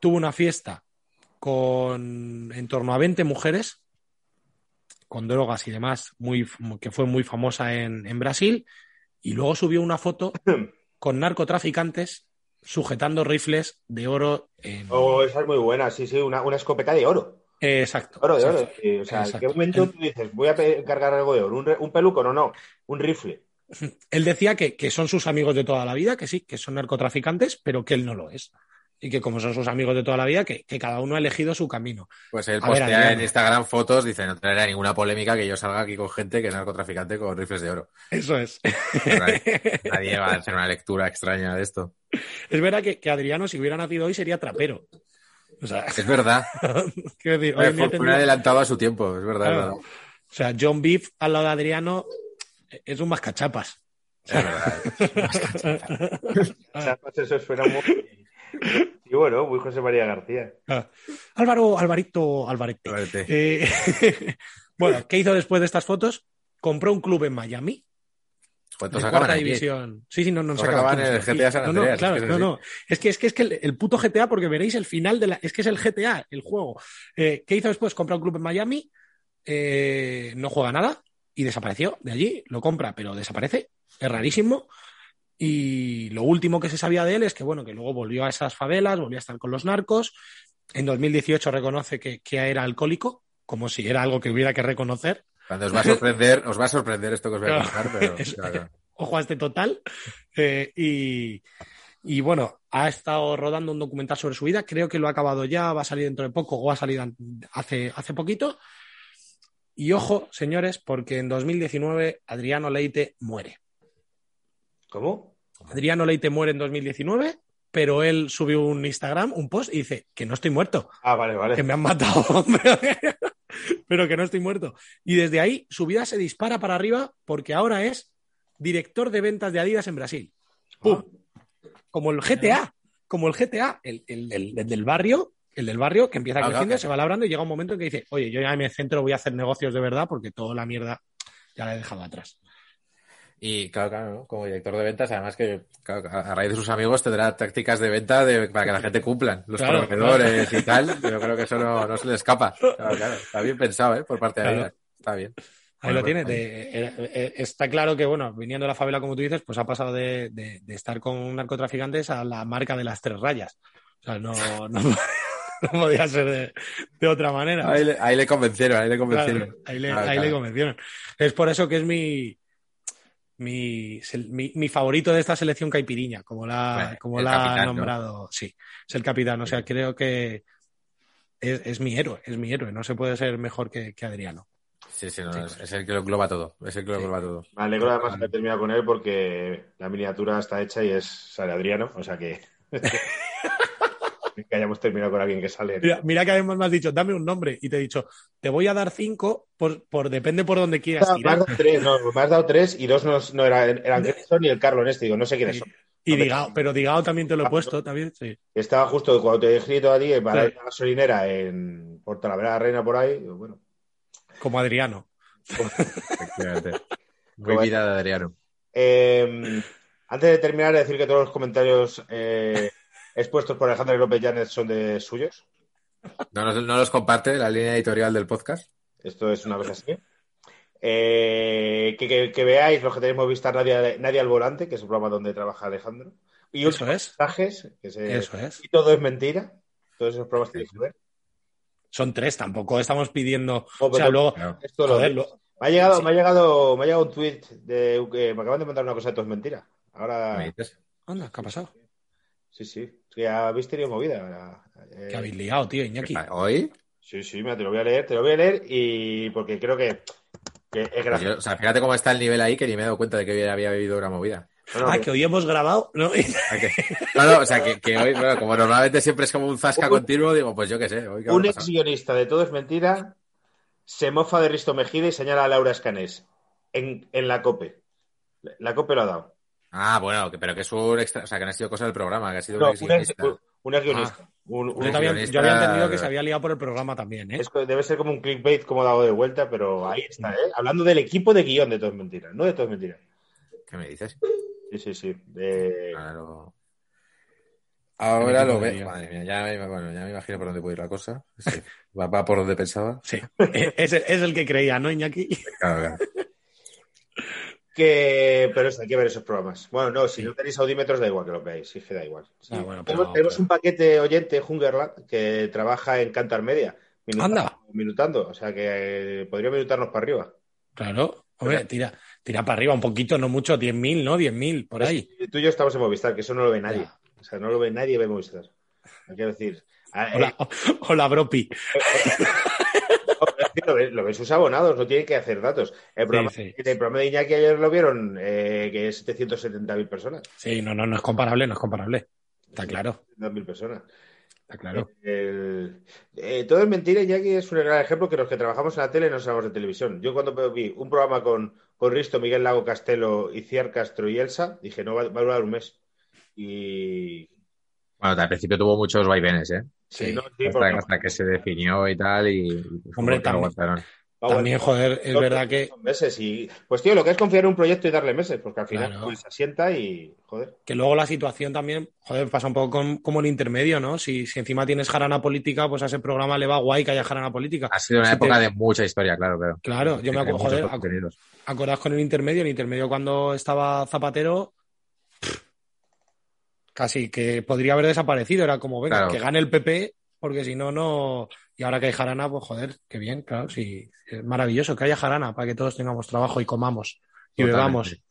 tuvo una fiesta con en torno a 20 mujeres con drogas y demás, muy, que fue muy famosa en, en Brasil, y luego subió una foto con narcotraficantes sujetando rifles de oro en... Oh, esa es muy buena, sí, sí, una, una escopeta de oro. Eh, exacto. Oro de oro. sí, o sea, ¿en qué momento tú dices, voy a cargar algo de oro? ¿Un, un peluco? No, no, un rifle. Él decía que, que son sus amigos de toda la vida, que sí, que son narcotraficantes, pero que él no lo es. Y que como son sus amigos de toda la vida, que, que cada uno ha elegido su camino. Pues él A postea en Instagram fotos, dice, no traerá ninguna polémica que yo salga aquí con gente que es narcotraficante con rifles de oro. Eso es. Nadie, nadie va a hacer una lectura extraña de esto. Es verdad que, que Adriano, si hubiera nacido hoy, sería trapero. O sea, Es verdad. quiero decir, hoy Fue, un adelantado a su tiempo, es verdad. Claro. O sea, John Beef al lado de Adriano es un mascachapas. Es verdad. Es verdad. O sea, pues eso suena muy... Y bueno, muy José María García. Ah. Álvaro, Alvarito, Alvarete. Alvarete. Eh, bueno, ¿qué hizo después de estas fotos? Compró un club en Miami Pues de acaban cuarta aquí. división. Sí, sí, no, no se acaba acaban aquí, en el aquí. GTA San No, no, claro, es que es no, así. no. Es que es que es que el, el puto GTA, porque veréis el final de la. Es que es el GTA, el juego. Eh, ¿Qué hizo después? Compra un club en Miami, eh, no juega nada y desapareció de allí. Lo compra, pero desaparece. Es rarísimo. Y lo último que se sabía de él es que, bueno, que luego volvió a esas favelas, volvió a estar con los narcos. En 2018 reconoce que, que era alcohólico, como si era algo que hubiera que reconocer. Cuando os va a sorprender, os va a sorprender esto que os voy a contar, pero claro, ojo a este total. Eh, y, y bueno, ha estado rodando un documental sobre su vida. Creo que lo ha acabado ya, va a salir dentro de poco o ha salido hace, hace poquito. Y ojo, señores, porque en 2019 Adriano Leite muere. ¿Cómo? Adriano Leite muere en 2019, pero él subió un Instagram, un post y dice que no estoy muerto, Ah, vale, vale. que me han matado, pero, pero que no estoy muerto. Y desde ahí su vida se dispara para arriba porque ahora es director de ventas de Adidas en Brasil. ¡Pum! Como el GTA, como el GTA, el, el- el- el del barrio, el del barrio que empieza Ah, creciendo, se va labrando y llega un momento en que dice, oye, yo ya me centro, voy a hacer negocios de verdad porque toda la mierda ya la he dejado atrás. Y claro, claro, ¿no? como director de ventas, además que claro, a raíz de sus amigos tendrá tácticas de venta de- para que la gente cumplan, los Claro, proveedores y tal, pero creo que eso no, no se le escapa. Claro, claro, está bien pensado, ¿eh? Por parte de. Adidas. Está bien. Ahí lo tiene. bueno, de- eh, eh, está claro que, bueno, viniendo de la favela, como tú dices, pues ha pasado de, de- de estar con narcotraficantes a la marca de las tres rayas. O sea, no, no, no podía ser de, de otra manera. Ahí le, ahí le convencieron, ahí le Claro, convencieron. ahí le, Claro, ahí claro. le convencieron. Es por eso que es mi, mi, mi, mi favorito de esta selección caipiriña, como la, Bueno, como el la ha nombrado. Sí, es el capitán. O sea, creo que es, es mi héroe, es mi héroe. No se puede ser mejor que, que Adriano. Sí, sí, no, es, es el que lo engloba todo. Es el que lo Sí. engloba todo. Me alegro además de haber terminado con él porque la miniatura está hecha y es sale Adriano, o sea que. que hayamos terminado con alguien que sale. Mira, mira que además me has dicho, dame un nombre. Y te he dicho, te voy a dar cinco, por, por depende por donde quieras Me has tirar. dado tres, no, me has dado tres y dos no, no eran, eran Grayson y el Carlos en este. Digo, no sé quiénes son. Y Digao, pero Digao también te lo he puesto, también, sí. Estaba justo cuando te he escrito a ti para Sí. la gasolinera en por Talavera Reina por ahí. digo, bueno, Como Adriano. Efectivamente. Muy vida de Adriano. Eh, antes de terminar, decir que todos los comentarios eh, expuestos por Alejandro López Llanes son de suyos. No, los comparte la línea editorial del podcast. Esto es una cosa así. Eh, que, que- que veáis los que tenéis Movistar Nadie, Nadie al Volante, que es el programa donde trabaja Alejandro. Y Eso es. mensajes, que se- Eso es. Y todo es mentira. Todos esos programas tenéis que ver. Son tres, tampoco estamos pidiendo. No, O sea, luego. Esto lo- Joder, lo- me, ha llegado, Sí. me, ha llegado, me ha llegado un tweet de que me acaban de mandar una cosa de todo es mentira. ¿Qué Ahora, me dices? Anda, ¿qué ha pasado? sí, sí. Que habéis tenido movida. Eh, ¿Qué habéis liado, tío, Iñaki? ¿Hoy? Sí, sí, mira, te lo voy a leer, te lo voy a leer y porque creo que, que es Pues gracioso. yo- o sea, fíjate cómo está el nivel ahí que ni me he dado cuenta de que hoy había vivido una movida. No, no, Ah, que- que hoy hemos grabado. ¿no? O sea, que- No, no, o sea, que, que hoy, bueno, como normalmente siempre es como un zasca Un- continuo, digo, pues yo qué sé. Hoy qué Un ex guionista de Todo es Mentira se mofa de Risto Mejide y señala a Laura Escanés en, en la COPE. La COPE lo ha dado. Ah, bueno, pero que es un extra, o sea, que no ha sido cosa del programa, que ha sido No, un ex, exguionista. un- un ex guionista. Un- un- Yo, también- guionista- yo había entendido que se había liado por el programa también, ¿eh? es- debe ser como un clickbait como dado de vuelta, pero ahí está, ¿eh? Hablando del equipo de guion de Todo es Mentira, no de Todo es Mentira. ¿Qué me dices? Sí, sí, sí. De- Claro. Ahora lo veo. Madre mía, ya me, bueno, ya me imagino por dónde puede ir la cosa. Sí, va, va por donde pensaba. Sí. es, es el que creía, ¿no, Iñaki? Claro, claro. Que, pero eso, hay que ver esos programas. Bueno, no, si Sí. no tenéis audímetros, da igual que lo veáis, sí, es que da igual. Sí. Ah, bueno, tenemos pero- tenemos pero- un paquete oyente, Hungerland, que trabaja en Cantar Media. minutando- Anda. Minutando, o sea que eh, podría minutarnos para arriba. Claro. Hombre, tira, tira para arriba un poquito, no mucho, 10.000, ¿no? 10.000, por ahí. Tú y yo estamos en Movistar, que eso no lo ve nadie. O sea, no lo ve nadie, ve Movistar. Quiero decir, ah, Hola, hola, Bropi. Lo, ven, lo ven sus abonados, no tienen que hacer datos. El programa, sí. el programa de Iñaki ayer lo vieron, eh, que es 770.000 personas. Sí, no, no, no es comparable, no es comparable. Está claro, 770.000 personas. está claro. El- eh, todo es mentira, Iñaki es un gran ejemplo que los que trabajamos en la tele no sabemos de televisión. Yo cuando vi un programa con, con Risto, Miguel Lago Castelo, Iciar Castro y Elsa, dije, no, va, va a durar un mes. Y... Bueno, al principio tuvo muchos vaivenes, ¿eh? Sí, no, sí, hasta, porque- hasta que se definió y tal. Y, Hombre, también- También, joder, es verdad que, son meses y pues tío, lo que es confiar en un proyecto y darle meses, porque al final Claro. pues, se asienta y joder. que luego la situación también, joder, pasa un poco con- como el intermedio, ¿no? Si, si encima tienes jarana política, pues a ese programa le va guay que haya jarana política. Ha sido una Si época te- de mucha historia, claro, claro. Claro, yo me acuerdo, joder. ¿Acordás con el intermedio? El intermedio cuando estaba Zapatero, casi que podría haber desaparecido. Era como, venga, Claro. que gane el PP, porque si no, no. Y ahora que hay jarana, pues joder, qué bien, claro, sí. Es maravilloso que haya jarana para que todos tengamos trabajo y comamos y Totalmente. bebamos.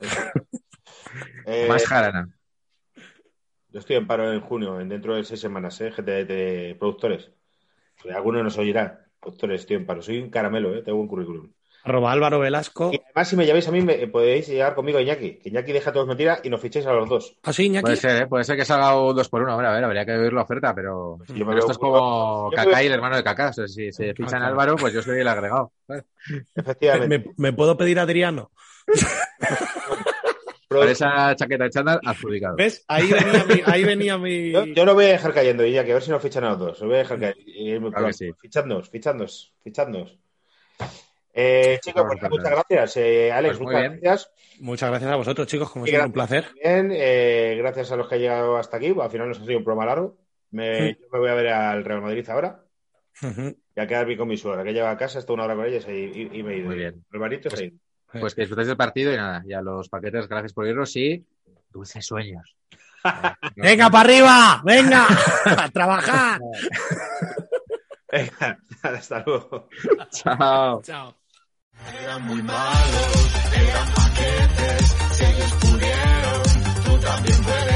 Eh, Más jarana. Yo estoy en paro en junio, en dentro de seis semanas, ¿eh? gente de, de productores. Que alguno nos oirá. Productores, estoy en paro. Soy un caramelo, ¿eh? tengo un currículum. Arroba Álvaro Velasco. Y además, si me llamáis a mí, me, podéis llegar conmigo a Iñaki. Que Iñaki deja todos mentiras y nos fichéis a los dos. Así, Iñaki. Puede ser, ¿eh? Puede ser que salga un 2 por 1 Hombre, a ver, habría que ver la oferta, pero, Yo me pero esto es como Kaká y el hermano de Kaká. O sea, si se fichan a Álvaro, pues yo soy el agregado. ¿sabes? Efectivamente. ¿Me, me puedo pedir a Adriano? Por esa chaqueta de chándal, adjudicado. ¿Ves? Ahí venía mi. Ahí venía mi... Yo, yo no voy a dejar cayendo, Iñaki, a ver si nos fichan a los dos. Lo voy a dejar irme Claro que sí. Fichadnos, fichadnos, fichadnos. Eh, chicos, Vamos pues, a muchas gracias. Eh, Alex, Pues muchas bien. gracias. Muchas gracias a vosotros, chicos, como Y siempre, un placer. Bien, eh, gracias a los que han llegado hasta aquí. Al final nos ha sido un programa largo. Me, Sí. Yo me voy a ver al Real Madrid ahora. Y a quedar bien con mi suegra, que lleva a casa, está una hora con ella y, y- y me he ido. Muy bien. Ha ido. Pues que disfrutéis del partido y nada, ya los paquetes, gracias por irnos y dulces sueños. ¡Venga, para arriba! ¡Venga! ¡A trabajar! Venga, hasta luego. Chao. Chao. Eran muy malos, eran paquetes, si ellos pudieron, tú también puedes.